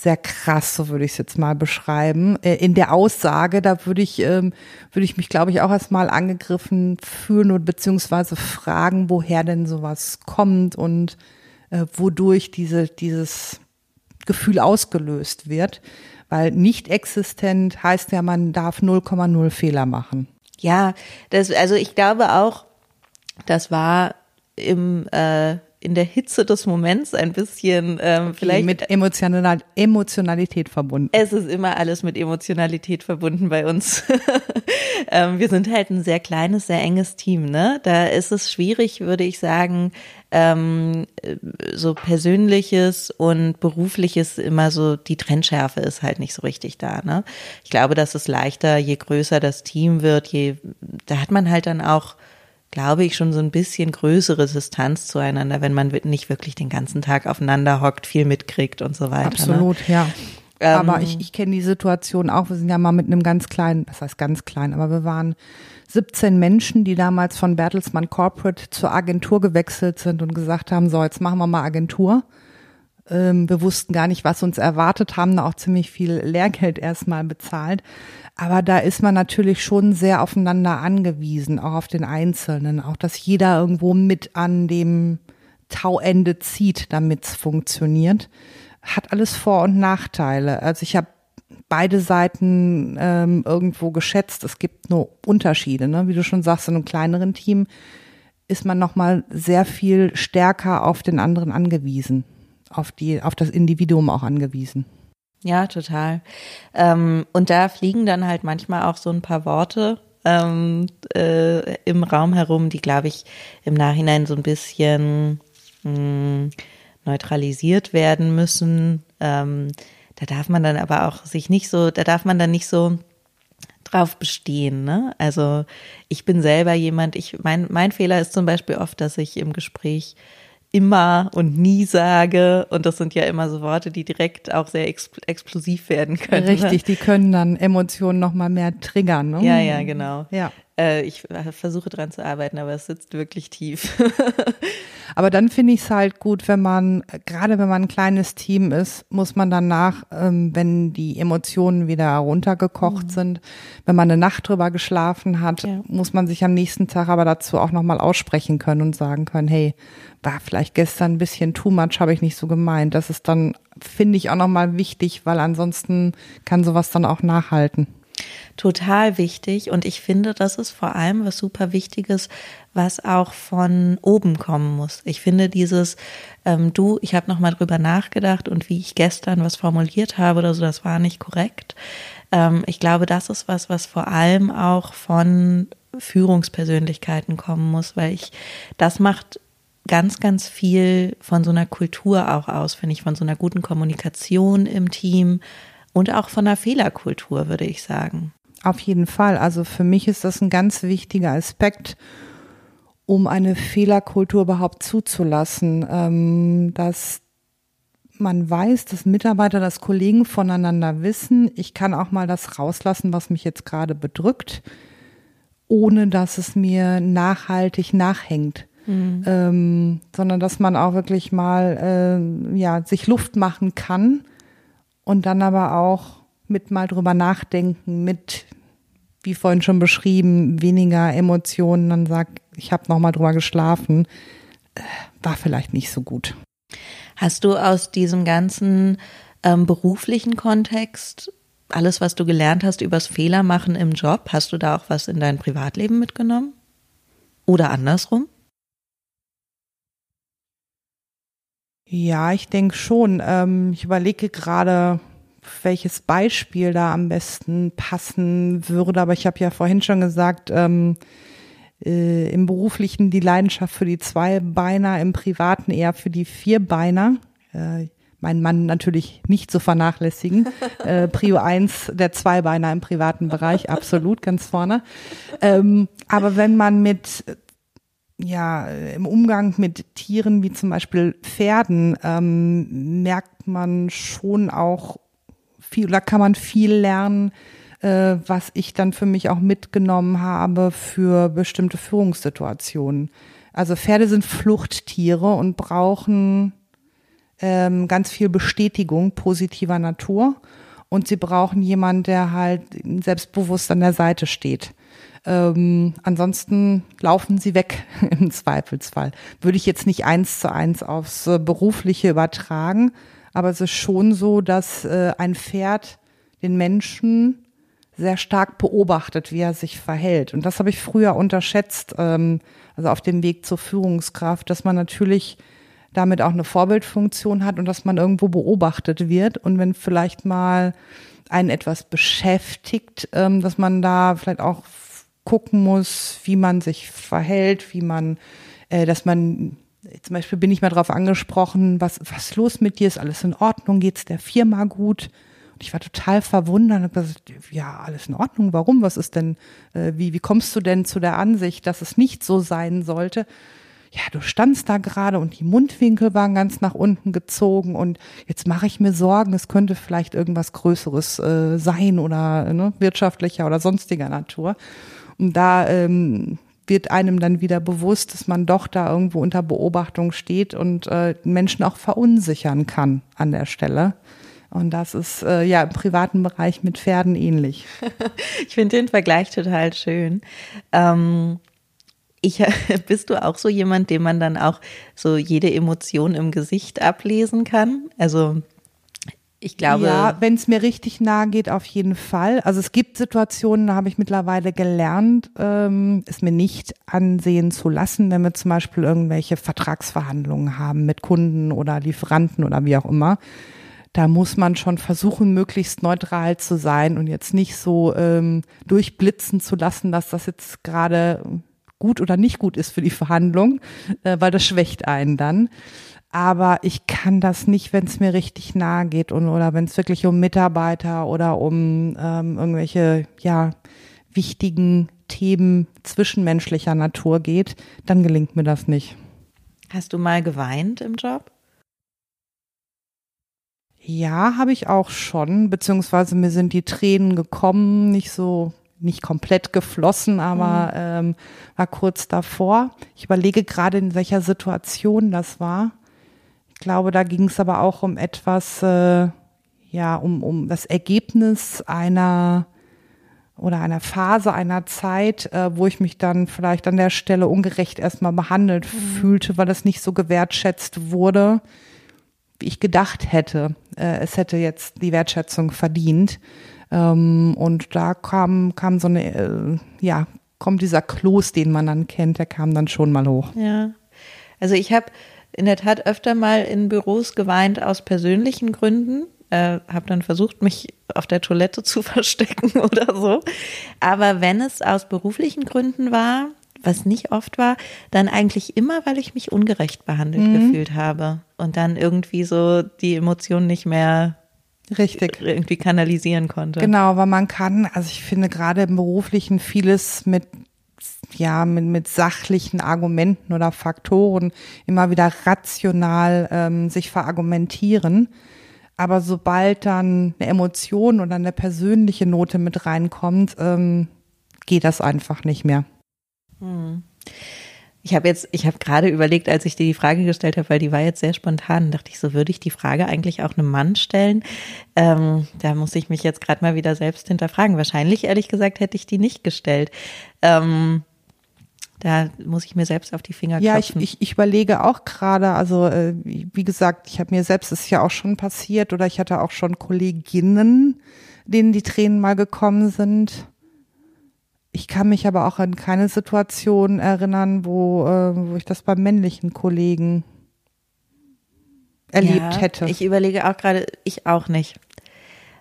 sehr krass, so würde ich es jetzt mal beschreiben. Äh, In der Aussage, da würde ich, ähm, würde ich mich, glaube ich, auch erstmal angegriffen fühlen und beziehungsweise fragen, woher denn sowas kommt und äh, wodurch diese, dieses Gefühl ausgelöst wird. Weil nicht existent heißt ja, man darf 0,0 Fehler machen. Ja, das, also ich glaube auch, das war im, äh, in der Hitze des Moments ein bisschen ähm, vielleicht mit Emotional, Emotionalität verbunden. Es ist immer alles mit Emotionalität verbunden bei uns. ähm, wir sind halt ein sehr kleines, sehr enges Team, ne? Da ist es schwierig, würde ich sagen, ähm, so persönliches und berufliches immer so, die Trennschärfe ist halt nicht so richtig da, ne? Ich glaube, das ist leichter, je größer das Team wird, je, da hat man halt dann auch, glaube ich, schon so ein bisschen größere Distanz zueinander, wenn man nicht wirklich den ganzen Tag aufeinander hockt, viel mitkriegt und so weiter. Absolut, ne? ja. Ähm, aber ich, ich kenne die Situation auch. Wir sind ja mal mit einem ganz kleinen, das heißt ganz klein, aber wir waren 17 Menschen, die damals von Bertelsmann Corporate zur Agentur gewechselt sind und gesagt haben, so, jetzt machen wir mal Agentur. Ähm, wir wussten gar nicht, was uns erwartet, haben da auch ziemlich viel Lehrgeld erstmal bezahlt. Aber da ist man natürlich schon sehr aufeinander angewiesen, auch auf den Einzelnen, auch dass jeder irgendwo mit an dem Tauende zieht, damit es funktioniert. Hat alles Vor- und Nachteile. Also ich habe beide Seiten ähm, irgendwo geschätzt. Es gibt nur Unterschiede, ne? wie du schon sagst, in einem kleineren Team ist man noch mal sehr viel stärker auf den anderen angewiesen, auf die, auf das Individuum auch angewiesen. Ja, total. Ähm, und da fliegen dann halt manchmal auch so ein paar Worte ähm, äh, im Raum herum, die, glaube ich, im Nachhinein so ein bisschen mh, hm, neutralisiert werden müssen. Ähm, da darf man dann aber auch sich nicht so, da darf man dann nicht so drauf bestehen. Ne? Also ich bin selber jemand, ich mein, mein Fehler ist zum Beispiel oft, dass ich im Gespräch immer und nie sage. Und das sind ja immer so Worte, die direkt auch sehr explosiv werden können. Ne? Richtig, die können dann Emotionen noch mal mehr triggern. Ne? Ja, ja, genau. Ja. Äh, ich versuche dran zu arbeiten, aber es sitzt wirklich tief. Aber dann finde ich es halt gut, wenn man, gerade wenn man ein kleines Team ist, muss man danach, ähm, wenn die Emotionen wieder runtergekocht mhm. sind, wenn man eine Nacht drüber geschlafen hat, ja. muss man sich am nächsten Tag aber dazu auch nochmal aussprechen können und sagen können, hey, war vielleicht gestern ein bisschen too much, habe ich nicht so gemeint. Das ist dann, finde ich, auch nochmal wichtig, weil ansonsten kann sowas dann auch nachhalten total wichtig und ich finde, das ist vor allem was super Wichtiges, was auch von oben kommen muss. Ich finde dieses, ähm, du, ich habe nochmal drüber nachgedacht und wie ich gestern was formuliert habe oder so, das war nicht korrekt. Ähm, ich glaube, das ist was, was vor allem auch von Führungspersönlichkeiten kommen muss, weil ich, das macht ganz, ganz viel von so einer Kultur auch aus, finde ich, von so einer guten Kommunikation im Team und auch von einer Fehlerkultur, würde ich sagen. Auf jeden Fall. Also für mich ist das ein ganz wichtiger Aspekt, um eine Fehlerkultur überhaupt zuzulassen, ähm, dass man weiß, dass Mitarbeiter, dass Kollegen voneinander wissen, ich kann auch mal das rauslassen, was mich jetzt gerade bedrückt, ohne dass es mir nachhaltig nachhängt. Mhm. Ähm, sondern dass man auch wirklich mal äh, ja, sich Luft machen kann und dann aber auch mit mal drüber nachdenken, mit wie vorhin schon beschrieben, weniger Emotionen, dann sagt, ich habe noch mal drüber geschlafen, äh, war vielleicht nicht so gut. Hast du aus diesem ganzen ähm, beruflichen Kontext alles, was du gelernt hast übers Fehlermachen im Job, hast du da auch was in dein Privatleben mitgenommen? Oder andersrum? Ja, ich denke schon. Ähm, ich überlege gerade, welches Beispiel da am besten passen würde. Aber ich habe ja vorhin schon gesagt, ähm, äh, im beruflichen die Leidenschaft für die Zweibeiner, im privaten eher für die Vierbeiner. Äh, mein Mann natürlich nicht zu vernachlässigen. äh, Prio 1 der Zweibeiner im privaten Bereich, absolut ganz vorne. Ähm, aber wenn man mit ja, im Umgang mit Tieren wie zum Beispiel Pferden ähm, merkt man schon auch viel, da kann man viel lernen, äh, was ich dann für mich auch mitgenommen habe für bestimmte Führungssituationen. Also Pferde sind Fluchttiere und brauchen ähm, ganz viel Bestätigung positiver Natur. Und sie brauchen jemanden, der halt selbstbewusst an der Seite steht. Ähm, ansonsten laufen sie weg im Zweifelsfall. Würde ich jetzt nicht eins zu eins aufs äh, Berufliche übertragen, aber es ist schon so, dass äh, ein Pferd den Menschen sehr stark beobachtet, wie er sich verhält. Und das habe ich früher unterschätzt, ähm, also auf dem Weg zur Führungskraft, dass man natürlich damit auch eine Vorbildfunktion hat und dass man irgendwo beobachtet wird. Und wenn vielleicht mal einen etwas beschäftigt, ähm, dass man da vielleicht auch gucken muss, wie man sich verhält, wie man, äh, dass man zum Beispiel bin ich mal darauf angesprochen, was, was los mit dir? Ist alles in Ordnung? Geht's der Firma gut? Und ich war total verwundert und gesagt, ja, alles in Ordnung. Warum? Was ist denn, äh, wie, wie kommst du denn zu der Ansicht, dass es nicht so sein sollte? Ja, du standst da gerade und die Mundwinkel waren ganz nach unten gezogen und jetzt mache ich mir Sorgen, es könnte vielleicht irgendwas Größeres äh, sein oder ne, wirtschaftlicher oder sonstiger Natur. Und da ähm, wird einem dann wieder bewusst, dass man doch da irgendwo unter Beobachtung steht und äh, Menschen auch verunsichern kann an der Stelle. Und das ist äh, ja im privaten Bereich mit Pferden ähnlich. ich finde den Vergleich total schön. Ähm, ich, bist du auch so jemand, dem man dann auch so jede Emotion im Gesicht ablesen kann? Also ich glaube. Ja, wenn es mir richtig nahe geht, auf jeden Fall. Also es gibt Situationen, da habe ich mittlerweile gelernt, ähm, es mir nicht ansehen zu lassen, wenn wir zum Beispiel irgendwelche Vertragsverhandlungen haben mit Kunden oder Lieferanten oder wie auch immer. Da muss man schon versuchen, möglichst neutral zu sein und jetzt nicht so ähm, durchblitzen zu lassen, dass das jetzt gerade gut oder nicht gut ist für die Verhandlung, äh, weil das schwächt einen dann aber ich kann das nicht, wenn es mir richtig nahe geht und oder wenn es wirklich um Mitarbeiter oder um ähm, irgendwelche ja wichtigen Themen zwischenmenschlicher Natur geht, dann gelingt mir das nicht. Hast du mal geweint im Job? Ja, habe ich auch schon, beziehungsweise mir sind die Tränen gekommen, nicht so, nicht komplett geflossen, aber mhm. ähm, war kurz davor. Ich überlege gerade, in welcher Situation das war glaube, da ging es aber auch um etwas, äh, ja, um, um das Ergebnis einer oder einer Phase, einer Zeit, äh, wo ich mich dann vielleicht an der Stelle ungerecht erstmal behandelt mhm. fühlte, weil es nicht so gewertschätzt wurde, wie ich gedacht hätte. Äh, es hätte jetzt die Wertschätzung verdient. Ähm, und da kam, kam so eine, äh, ja, kommt dieser Kloß, den man dann kennt, der kam dann schon mal hoch. Ja. Also ich habe in der Tat öfter mal in Büros geweint aus persönlichen Gründen. Äh, habe dann versucht, mich auf der Toilette zu verstecken oder so. Aber wenn es aus beruflichen Gründen war, was nicht oft war, dann eigentlich immer, weil ich mich ungerecht behandelt mhm. gefühlt habe und dann irgendwie so die Emotionen nicht mehr richtig irgendwie kanalisieren konnte. Genau, weil man kann, also ich finde gerade im beruflichen vieles mit ja, mit, mit sachlichen Argumenten oder Faktoren immer wieder rational ähm, sich verargumentieren. Aber sobald dann eine Emotion oder eine persönliche Note mit reinkommt, ähm, geht das einfach nicht mehr. Hm. Ich habe jetzt, ich habe gerade überlegt, als ich dir die Frage gestellt habe, weil die war jetzt sehr spontan, dachte ich, so würde ich die Frage eigentlich auch einem Mann stellen. Ähm, da muss ich mich jetzt gerade mal wieder selbst hinterfragen. Wahrscheinlich, ehrlich gesagt, hätte ich die nicht gestellt. Ähm, da muss ich mir selbst auf die Finger klopfen. Ja, ich, ich, ich überlege auch gerade, also äh, wie gesagt, ich habe mir selbst, ist ja auch schon passiert, oder ich hatte auch schon Kolleginnen, denen die Tränen mal gekommen sind. Ich kann mich aber auch an keine Situation erinnern, wo, äh, wo ich das beim männlichen Kollegen erlebt ja, hätte. Ich überlege auch gerade, ich auch nicht.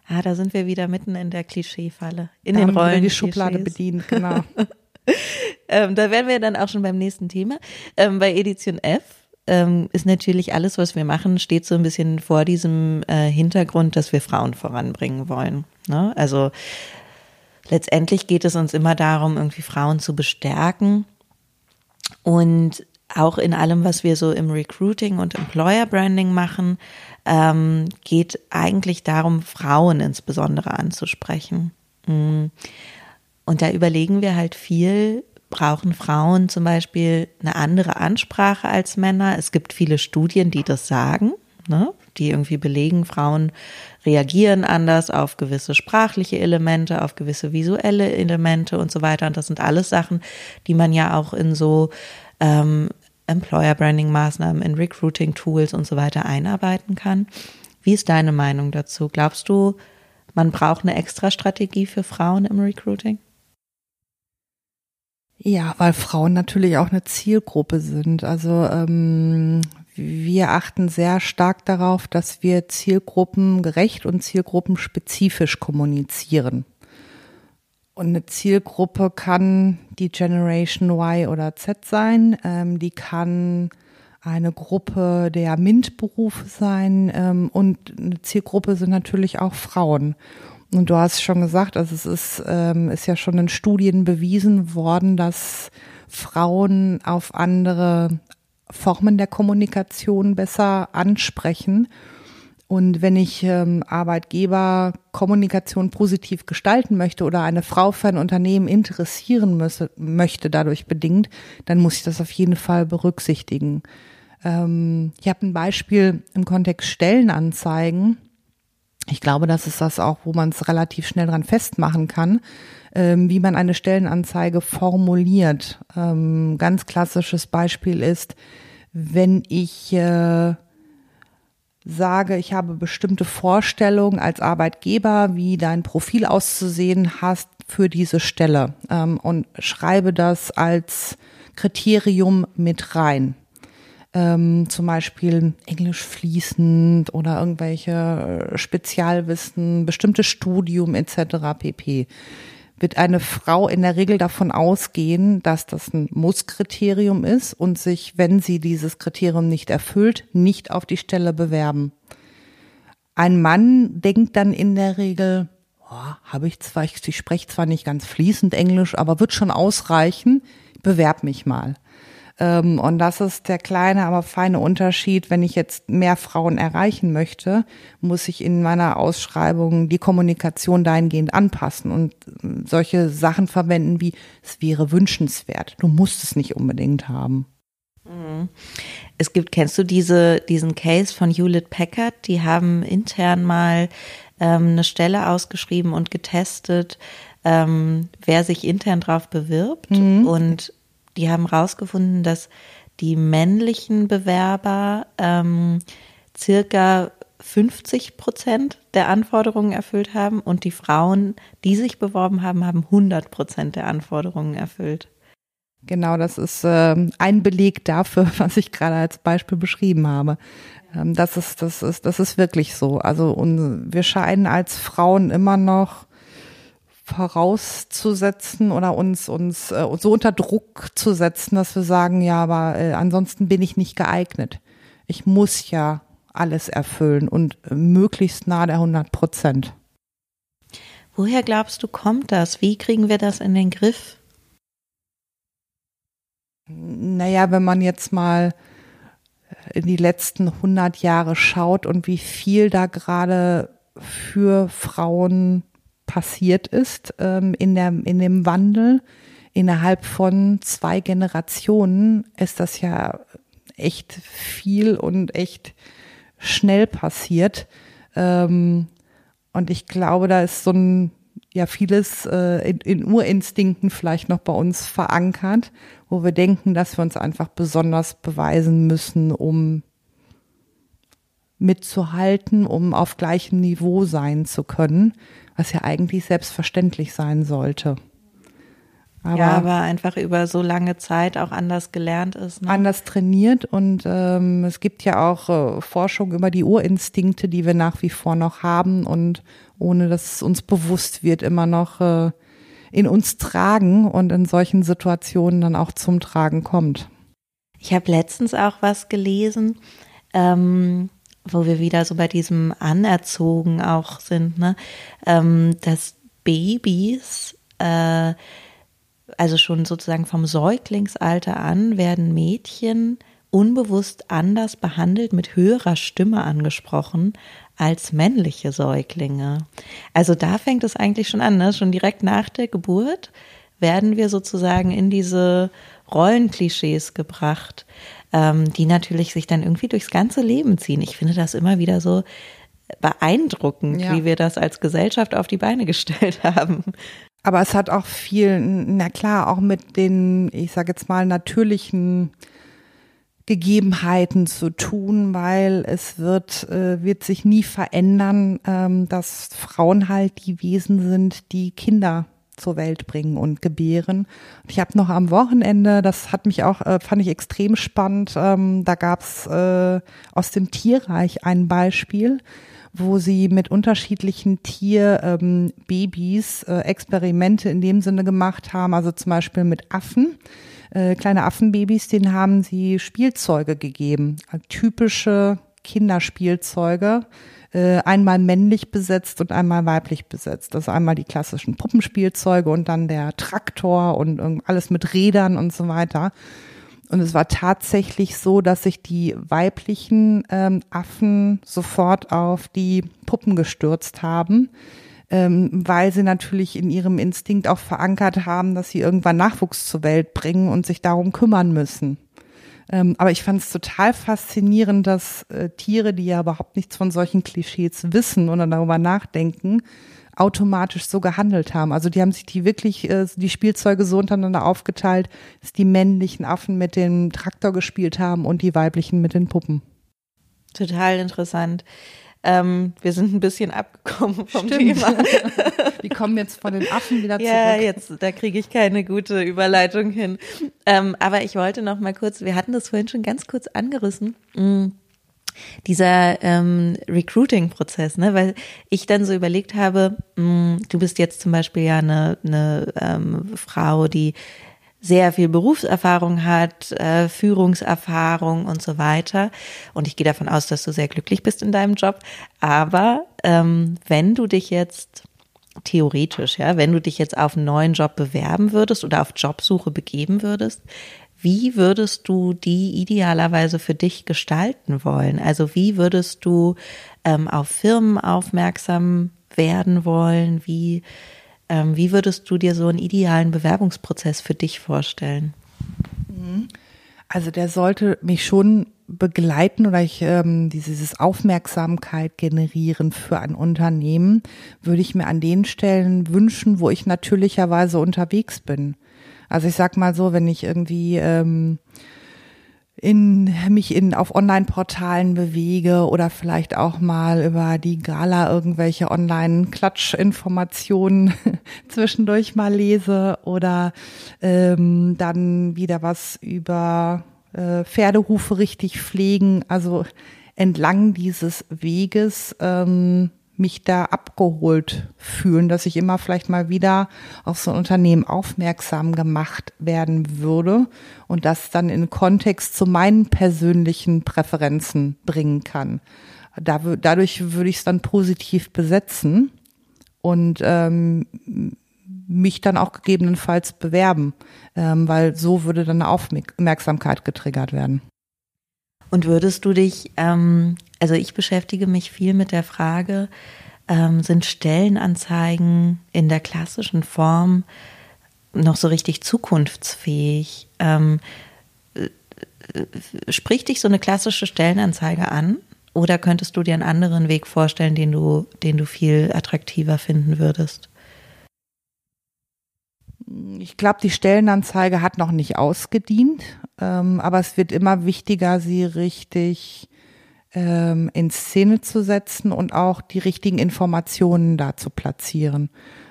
Ah, da sind wir wieder mitten in der Klischeefalle. In da den Rollen. Wir die Schublade bedient, genau. ähm, da wären wir dann auch schon beim nächsten Thema. Ähm, bei Edition F ähm, ist natürlich alles, was wir machen, steht so ein bisschen vor diesem äh, Hintergrund, dass wir Frauen voranbringen wollen. Ne? Also letztendlich geht es uns immer darum, irgendwie Frauen zu bestärken und auch in allem, was wir so im Recruiting und Employer Branding machen, ähm, geht eigentlich darum, Frauen insbesondere anzusprechen. Mhm. Und da überlegen wir halt viel, brauchen Frauen zum Beispiel eine andere Ansprache als Männer. Es gibt viele Studien, die das sagen, ne? die irgendwie belegen, Frauen reagieren anders auf gewisse sprachliche Elemente, auf gewisse visuelle Elemente und so weiter. Und das sind alles Sachen, die man ja auch in so ähm, Employer Branding Maßnahmen, in Recruiting Tools und so weiter einarbeiten kann. Wie ist deine Meinung dazu? Glaubst du, man braucht eine extra Strategie für Frauen im Recruiting? Ja, weil Frauen natürlich auch eine Zielgruppe sind. Also ähm, wir achten sehr stark darauf, dass wir zielgruppengerecht und zielgruppenspezifisch kommunizieren. Und eine Zielgruppe kann die Generation Y oder Z sein, ähm, die kann eine Gruppe der MINT-Berufe sein ähm, und eine Zielgruppe sind natürlich auch Frauen. Und du hast schon gesagt, also es ist, ähm, ist ja schon in Studien bewiesen worden, dass Frauen auf andere Formen der Kommunikation besser ansprechen. Und wenn ich ähm, Arbeitgeber positiv gestalten möchte oder eine Frau für ein Unternehmen interessieren müsse, möchte, dadurch bedingt, dann muss ich das auf jeden Fall berücksichtigen. Ähm, ich habe ein Beispiel im Kontext Stellenanzeigen. Ich glaube, das ist das auch, wo man es relativ schnell dran festmachen kann, ähm, wie man eine Stellenanzeige formuliert. Ähm, ganz klassisches Beispiel ist, wenn ich äh, sage, ich habe bestimmte Vorstellungen als Arbeitgeber, wie dein Profil auszusehen hast für diese Stelle ähm, und schreibe das als Kriterium mit rein. Ähm, zum Beispiel Englisch fließend oder irgendwelche äh, Spezialwissen, bestimmtes Studium etc. pp wird eine Frau in der Regel davon ausgehen, dass das ein Musskriterium ist und sich, wenn sie dieses Kriterium nicht erfüllt, nicht auf die Stelle bewerben. Ein Mann denkt dann in der Regel, oh, habe ich zwar, ich, ich spreche zwar nicht ganz fließend Englisch, aber wird schon ausreichen, bewerb mich mal. Ähm, und das ist der kleine, aber feine Unterschied. Wenn ich jetzt mehr Frauen erreichen möchte, muss ich in meiner Ausschreibung die Kommunikation dahingehend anpassen und äh, solche Sachen verwenden wie, es wäre wünschenswert. Du musst es nicht unbedingt haben. Mhm. Es gibt, kennst du diese, diesen Case von Hewlett Packard? Die haben intern mal ähm, eine Stelle ausgeschrieben und getestet, ähm, wer sich intern drauf bewirbt. Mhm. Und die haben rausgefunden, dass die männlichen Bewerber ähm, circa 50 Prozent der Anforderungen erfüllt haben und die Frauen, die sich beworben haben, haben 100 Prozent der Anforderungen erfüllt. Genau, das ist äh, ein Beleg dafür, was ich gerade als Beispiel beschrieben habe. Ähm, das ist, das ist, das ist wirklich so. Also und wir scheinen als Frauen immer noch vorauszusetzen oder uns uns äh, so unter Druck zu setzen, dass wir sagen, ja, aber äh, ansonsten bin ich nicht geeignet. Ich muss ja alles erfüllen und äh, möglichst nah der 100 Prozent. Woher glaubst du, kommt das? Wie kriegen wir das in den Griff? Naja, wenn man jetzt mal in die letzten 100 Jahre schaut und wie viel da gerade für Frauen passiert ist ähm, in, der, in dem Wandel. Innerhalb von zwei Generationen ist das ja echt viel und echt schnell passiert. Ähm, und ich glaube, da ist so ein, ja, vieles äh, in, in Urinstinkten vielleicht noch bei uns verankert, wo wir denken, dass wir uns einfach besonders beweisen müssen, um mitzuhalten, um auf gleichem Niveau sein zu können was ja eigentlich selbstverständlich sein sollte. Aber, ja, aber einfach über so lange Zeit auch anders gelernt ist. Ne? Anders trainiert und ähm, es gibt ja auch äh, Forschung über die Urinstinkte, die wir nach wie vor noch haben und ohne dass es uns bewusst wird, immer noch äh, in uns tragen und in solchen Situationen dann auch zum Tragen kommt. Ich habe letztens auch was gelesen. Ähm, wo wir wieder so bei diesem Anerzogen auch sind, ne? Ähm, dass Babys, äh, also schon sozusagen vom Säuglingsalter an, werden Mädchen unbewusst anders behandelt, mit höherer Stimme angesprochen als männliche Säuglinge. Also da fängt es eigentlich schon an, ne? schon direkt nach der Geburt werden wir sozusagen in diese Rollenklischees gebracht ähm, die natürlich sich dann irgendwie durchs ganze Leben ziehen. Ich finde das immer wieder so beeindruckend, ja. wie wir das als Gesellschaft auf die Beine gestellt haben. Aber es hat auch viel, na klar, auch mit den, ich sage jetzt mal, natürlichen Gegebenheiten zu tun, weil es wird, äh, wird sich nie verändern, ähm, dass Frauen halt die Wesen sind, die Kinder zur Welt bringen und gebären. Ich habe noch am Wochenende, das hat mich auch, äh, fand ich extrem spannend, ähm, da gab's äh, aus dem Tierreich ein Beispiel, wo sie mit unterschiedlichen Tierbabys ähm, äh, Experimente in dem Sinne gemacht haben, also zum Beispiel mit Affen. Äh, kleine Affenbabys, denen haben sie Spielzeuge gegeben, typische Kinderspielzeuge äh, einmal männlich besetzt und einmal weiblich besetzt. Das ist einmal die klassischen Puppenspielzeuge und dann der Traktor und alles mit Rädern und so weiter. Und es war tatsächlich so, dass sich die weiblichen ähm, Affen sofort auf die Puppen gestürzt haben, ähm, weil sie natürlich in ihrem Instinkt auch verankert haben, dass sie irgendwann Nachwuchs zur Welt bringen und sich darum kümmern müssen. Ähm, aber ich fand es total faszinierend, dass äh, Tiere, die ja überhaupt nichts von solchen Klischees wissen oder darüber nachdenken, automatisch so gehandelt haben. Also die haben sich die wirklich, äh, die Spielzeuge so untereinander aufgeteilt, dass die männlichen Affen mit dem Traktor gespielt haben und die weiblichen mit den Puppen. Total interessant. Ähm, wir sind ein bisschen abgekommen vom Stimmt. Thema. Die kommen jetzt von den Affen wieder Ja, zurück. jetzt, da kriege ich keine gute Überleitung hin. Ähm, aber ich wollte noch mal kurz, wir hatten das vorhin schon ganz kurz angerissen. Mm, Dieser ähm, Recruiting-Prozess, ne, weil ich dann so überlegt habe, mh, du bist jetzt zum Beispiel ja eine, eine ähm, Frau, die sehr viel Berufserfahrung hat, äh, Führungserfahrung und so weiter. Und ich gehe davon aus, dass du sehr glücklich bist in deinem Job. Aber ähm, wenn du dich jetzt theoretisch, ja, wenn du dich jetzt auf einen neuen Job bewerben würdest oder auf Jobsuche begeben würdest, wie würdest du die idealerweise für dich gestalten wollen? Also wie würdest du ähm, auf Firmen aufmerksam werden wollen? Wie, wie würdest du dir so einen idealen Bewerbungsprozess für dich vorstellen? Also der sollte mich schon begleiten oder ich ähm, dieses Aufmerksamkeit generieren für ein Unternehmen, würde ich mir an den Stellen wünschen, wo ich natürlicherweise unterwegs bin. Also ich sag mal so, wenn ich irgendwie ähm, in mich in auf Online-Portalen bewege oder vielleicht auch mal über die Gala irgendwelche Online-Klatsch-Informationen zwischendurch mal lese oder ähm, dann wieder was über äh, Pferdehufe richtig pflegen. Also entlang dieses Weges ähm, mich da abgeholt fühlen, dass ich immer vielleicht mal wieder auf so ein Unternehmen aufmerksam gemacht werden würde und das dann in Kontext zu meinen persönlichen Präferenzen bringen kann. Da, dadurch würde ich es dann positiv besetzen und ähm, mich dann auch gegebenenfalls bewerben, ähm, weil so würde dann Aufmerksamkeit getriggert werden. Und würdest du dich, ähm, also ich beschäftige mich viel mit der Frage, ähm, sind Stellenanzeigen in der klassischen Form noch so richtig zukunftsfähig? Ähm, äh, spricht dich so eine klassische Stellenanzeige an? Oder könntest du dir einen anderen Weg vorstellen, den du, den du viel attraktiver finden würdest? Ich glaube, die Stellenanzeige hat noch nicht ausgedient, ähm, aber es wird immer wichtiger, sie richtig ähm, in Szene zu setzen und auch die richtigen Informationen da zu platzieren.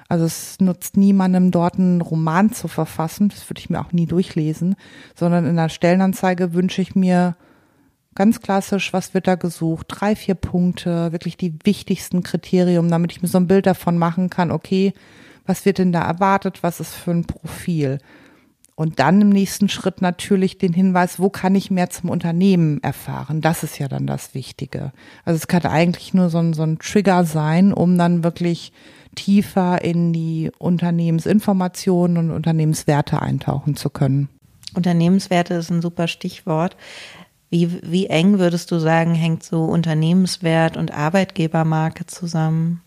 Also es nutzt niemandem dort einen Roman zu verfassen, das würde ich mir auch nie durchlesen, sondern in der Stellenanzeige wünsche ich mir ganz klassisch, was wird da gesucht? Drei, vier Punkte, wirklich die wichtigsten Kriterien, damit ich mir so ein Bild davon machen kann, okay, was wird denn da erwartet, was ist für ein Profil? Und dann im nächsten Schritt natürlich den Hinweis, wo kann ich mehr zum Unternehmen erfahren? Das ist ja dann das Wichtige. Also es kann eigentlich nur so ein, so ein Trigger sein, um dann wirklich tiefer in die Unternehmensinformationen und Unternehmenswerte eintauchen zu können. Unternehmenswerte ist ein super Stichwort. Wie, wie eng würdest du sagen, hängt so Unternehmenswert und Arbeitgebermarke zusammen?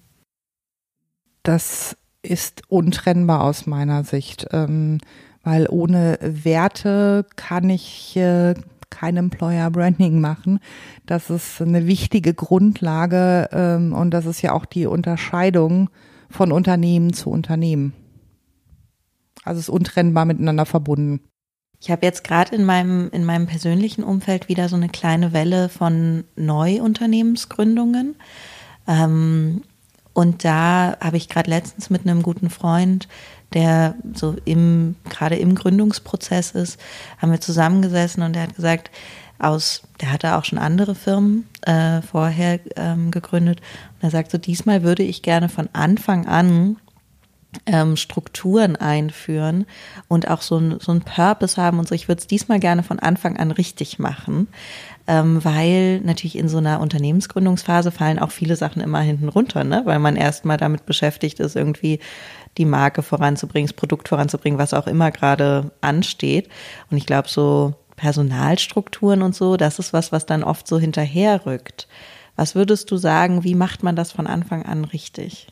Das ist untrennbar aus meiner Sicht. Ähm, weil ohne Werte kann ich äh, kein Employer Branding machen. Das ist eine wichtige Grundlage ähm, und das ist ja auch die Unterscheidung von Unternehmen zu Unternehmen. Also es ist untrennbar miteinander verbunden. Ich habe jetzt gerade in meinem, in meinem persönlichen Umfeld wieder so eine kleine Welle von Neuunternehmensgründungen. Ähm, und da habe ich gerade letztens mit einem guten Freund der so im, gerade im Gründungsprozess ist, haben wir zusammengesessen und er hat gesagt, aus, der hatte auch schon andere Firmen äh, vorher ähm, gegründet. Und er sagt so, diesmal würde ich gerne von Anfang an ähm, Strukturen einführen und auch so ein, so ein Purpose haben und so. Ich würde es diesmal gerne von Anfang an richtig machen, ähm, weil natürlich in so einer Unternehmensgründungsphase fallen auch viele Sachen immer hinten runter, ne? weil man erstmal damit beschäftigt ist, irgendwie die Marke voranzubringen, das Produkt voranzubringen, was auch immer gerade ansteht. Und ich glaube, so Personalstrukturen und so, das ist was, was dann oft so hinterherrückt. Was würdest du sagen, wie macht man das von Anfang an richtig?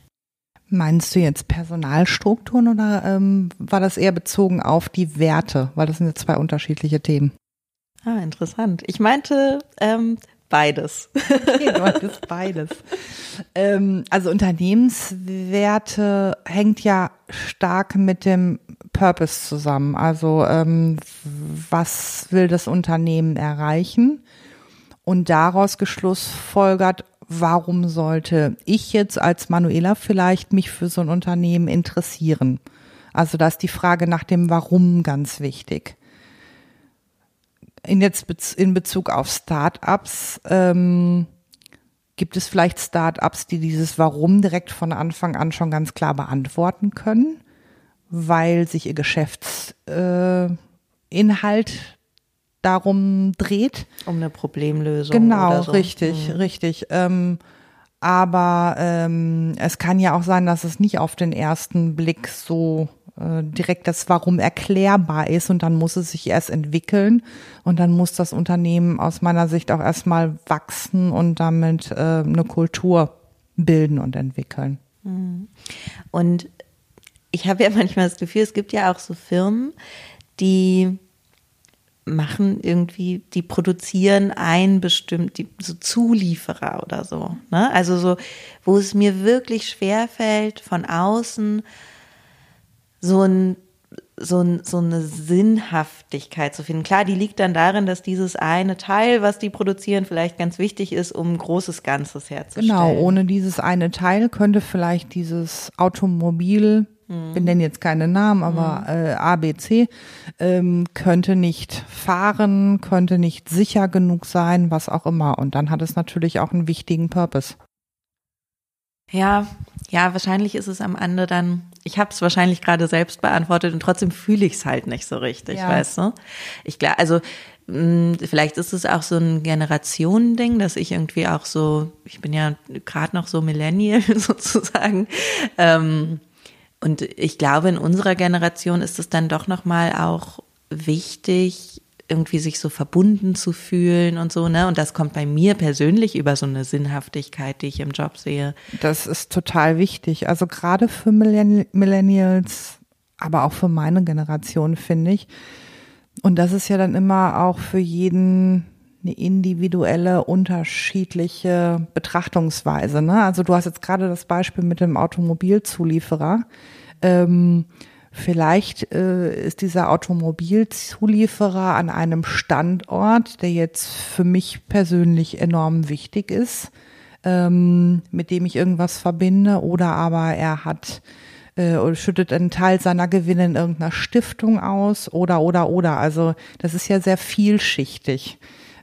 Meinst du jetzt Personalstrukturen oder ähm, war das eher bezogen auf die Werte? Weil das sind ja zwei unterschiedliche Themen. Ah, interessant. Ich meinte ähm, beides. Okay, du meintest beides. ähm, also Unternehmenswerte hängt ja stark mit dem Purpose zusammen. Also ähm, was will das Unternehmen erreichen? Und daraus geschlussfolgert, warum sollte ich jetzt als Manuela vielleicht mich für so ein Unternehmen interessieren? Also da ist die Frage nach dem Warum ganz wichtig. In jetzt in Bezug auf Startups ähm, gibt es vielleicht Startups, die dieses Warum direkt von Anfang an schon ganz klar beantworten können, weil sich ihr Geschäftsinhalt äh, darum dreht. Um eine Problemlösung. Genau, so. richtig, mhm. richtig. Ähm, aber ähm, es kann ja auch sein, dass es nicht auf den ersten Blick so äh, direkt das Warum erklärbar ist und dann muss es sich erst entwickeln und dann muss das Unternehmen aus meiner Sicht auch erstmal wachsen und damit äh, eine Kultur bilden und entwickeln. Mhm. Und ich habe ja manchmal das Gefühl, es gibt ja auch so Firmen, die machen irgendwie, die produzieren ein bestimmt, die, so Zulieferer oder so. Ne? Also so, wo es mir wirklich schwer fällt, von außen so ein so, so eine Sinnhaftigkeit zu finden. Klar, die liegt dann darin, dass dieses eine Teil, was die produzieren, vielleicht ganz wichtig ist, um ein großes Ganzes herzustellen. Genau, ohne dieses eine Teil könnte vielleicht dieses Automobil. Wir nennen jetzt keine Namen, aber mhm. äh, ABC, ähm, könnte nicht fahren, könnte nicht sicher genug sein, was auch immer. Und dann hat es natürlich auch einen wichtigen Purpose. Ja, ja, wahrscheinlich ist es am Ende dann, ich habe es wahrscheinlich gerade selbst beantwortet und trotzdem fühle ich es halt nicht so richtig, ja. weißt du? Ich glaube, also mh, mm, vielleicht ist es auch so ein Generationending, dass ich irgendwie auch so, ich bin ja gerade noch so Millennial sozusagen, ähm, und ich glaube, in unserer Generation ist es dann doch nochmal auch wichtig, irgendwie sich so verbunden zu fühlen und so, ne? Und das kommt bei mir persönlich über so eine Sinnhaftigkeit, die ich im Job sehe. Das ist total wichtig. Also gerade für Millennials, aber auch für meine Generation, finde ich. Und das ist ja dann immer auch für jeden eine individuelle, unterschiedliche Betrachtungsweise. Ne? Also du hast jetzt gerade das Beispiel mit dem Automobilzulieferer. Ähm, vielleicht äh, ist dieser Automobilzulieferer an einem Standort, der jetzt für mich persönlich enorm wichtig ist, ähm, mit dem ich irgendwas verbinde, oder aber er hat äh, oder schüttet einen Teil seiner Gewinne in irgendeiner Stiftung aus, oder oder oder. Also das ist ja sehr vielschichtig.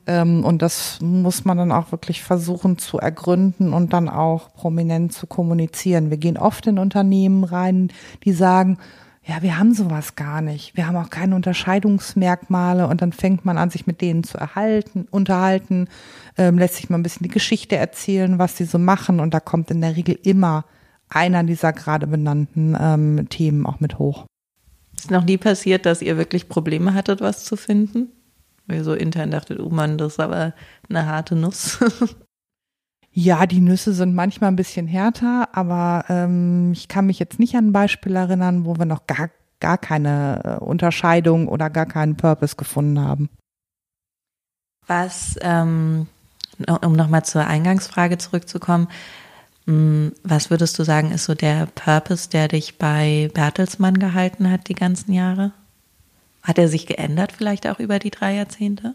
Ähm, und das muss man dann auch wirklich versuchen zu ergründen und dann auch prominent zu kommunizieren. Wir gehen oft in Unternehmen rein, die sagen, ja, wir haben sowas gar nicht. Wir haben auch keine Unterscheidungsmerkmale und dann fängt man an, sich mit denen zu erhalten, unterhalten, ähm, lässt sich mal ein bisschen die Geschichte erzählen, was sie so machen und da kommt in der Regel immer einer dieser gerade benannten ähm, Themen auch mit hoch. Ist noch nie passiert, dass ihr wirklich Probleme hattet, was zu finden? Weil ihr so intern dachtet, oh Mann, das ist aber eine harte Nuss. Ja, die Nüsse sind manchmal ein bisschen härter, aber ähm, ich kann mich jetzt nicht an ein Beispiel erinnern, wo wir noch gar, gar keine äh, Unterscheidung oder gar keinen Purpose gefunden haben. Was, ähm, um nochmal zur Eingangsfrage zurückzukommen, hm, was würdest du sagen, ist so der Purpose, der dich bei Bertelsmann gehalten hat die ganzen Jahre? Hat er sich geändert vielleicht auch über die drei Jahrzehnte?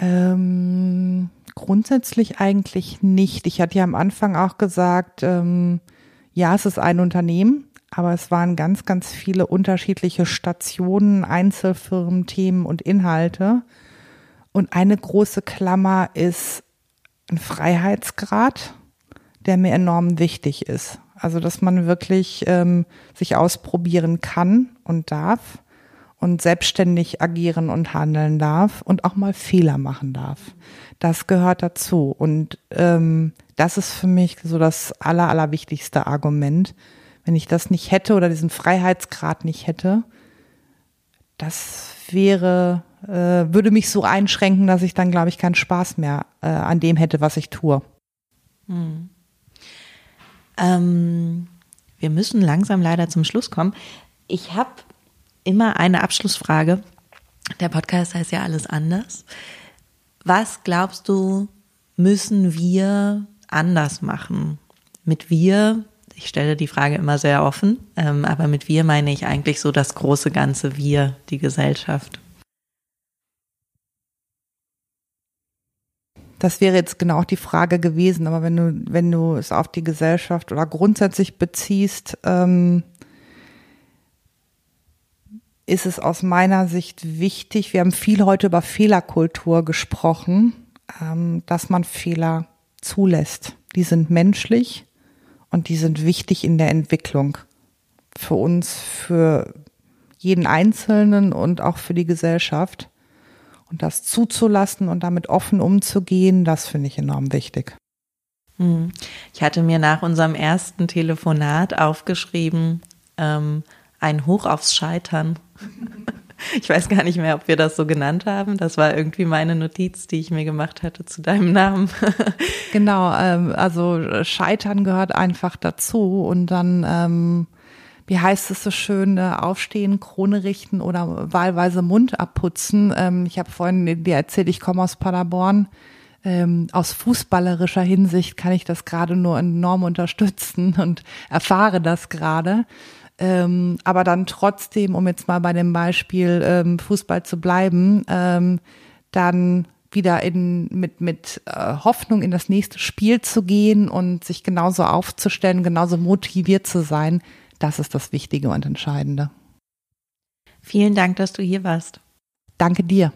Ähm, grundsätzlich eigentlich nicht. Ich hatte ja am Anfang auch gesagt, ähm, ja, es ist ein Unternehmen, aber es waren ganz, ganz viele unterschiedliche Stationen, Einzelfirmen, Themen und Inhalte. Und eine große Klammer ist ein Freiheitsgrad, der mir enorm wichtig ist. Also, dass man wirklich ähm, sich ausprobieren kann und darf und selbstständig agieren und handeln darf und auch mal Fehler machen darf. Das gehört dazu. Und ähm, das ist für mich so das aller, allerwichtigste Argument. Wenn ich das nicht hätte oder diesen Freiheitsgrad nicht hätte, das wäre, äh, würde mich so einschränken, dass ich dann, glaube ich, keinen Spaß mehr äh, an dem hätte, was ich tue. Hm. Ähm, wir müssen langsam leider zum Schluss kommen. Ich habe immer eine Abschlussfrage. Der Podcast heißt ja alles anders. Was glaubst du, müssen wir anders machen? Mit wir, ich stelle die Frage immer sehr offen, ähm, aber mit wir meine ich eigentlich so das große ganze Wir, die Gesellschaft. Das wäre jetzt genau auch die Frage gewesen, aber wenn du, wenn du es auf die Gesellschaft oder grundsätzlich beziehst, ähm, ist es aus meiner Sicht wichtig, wir haben viel heute über Fehlerkultur gesprochen, ähm, dass man Fehler zulässt. Die sind menschlich und die sind wichtig in der Entwicklung. Für uns, für jeden Einzelnen und auch für die Gesellschaft. Und das zuzulassen und damit offen umzugehen, das finde ich enorm wichtig. Hm. Ich hatte mir nach unserem ersten Telefonat aufgeschrieben, ähm, ein Hoch aufs Scheitern. Ich weiß gar nicht mehr, ob wir das so genannt haben. Das war irgendwie meine Notiz, die ich mir gemacht hatte zu deinem Namen. Genau, ähm, also Scheitern gehört einfach dazu und dann ähm, wie heißt es so schön, äh, aufstehen, Krone richten oder wahlweise Mund abputzen. Ähm, ich habe vorhin dir erzählt, ich komme aus Paderborn. Ähm, aus fußballerischer Hinsicht kann ich das gerade nur enorm unterstützen und erfahre das gerade. Ähm, aber dann trotzdem, um jetzt mal bei dem Beispiel ähm, Fußball zu bleiben, ähm, dann wieder in, mit, mit äh, Hoffnung in das nächste Spiel zu gehen und sich genauso aufzustellen, genauso motiviert zu sein, das ist das Wichtige und Entscheidende. Vielen Dank, dass du hier warst. Danke dir.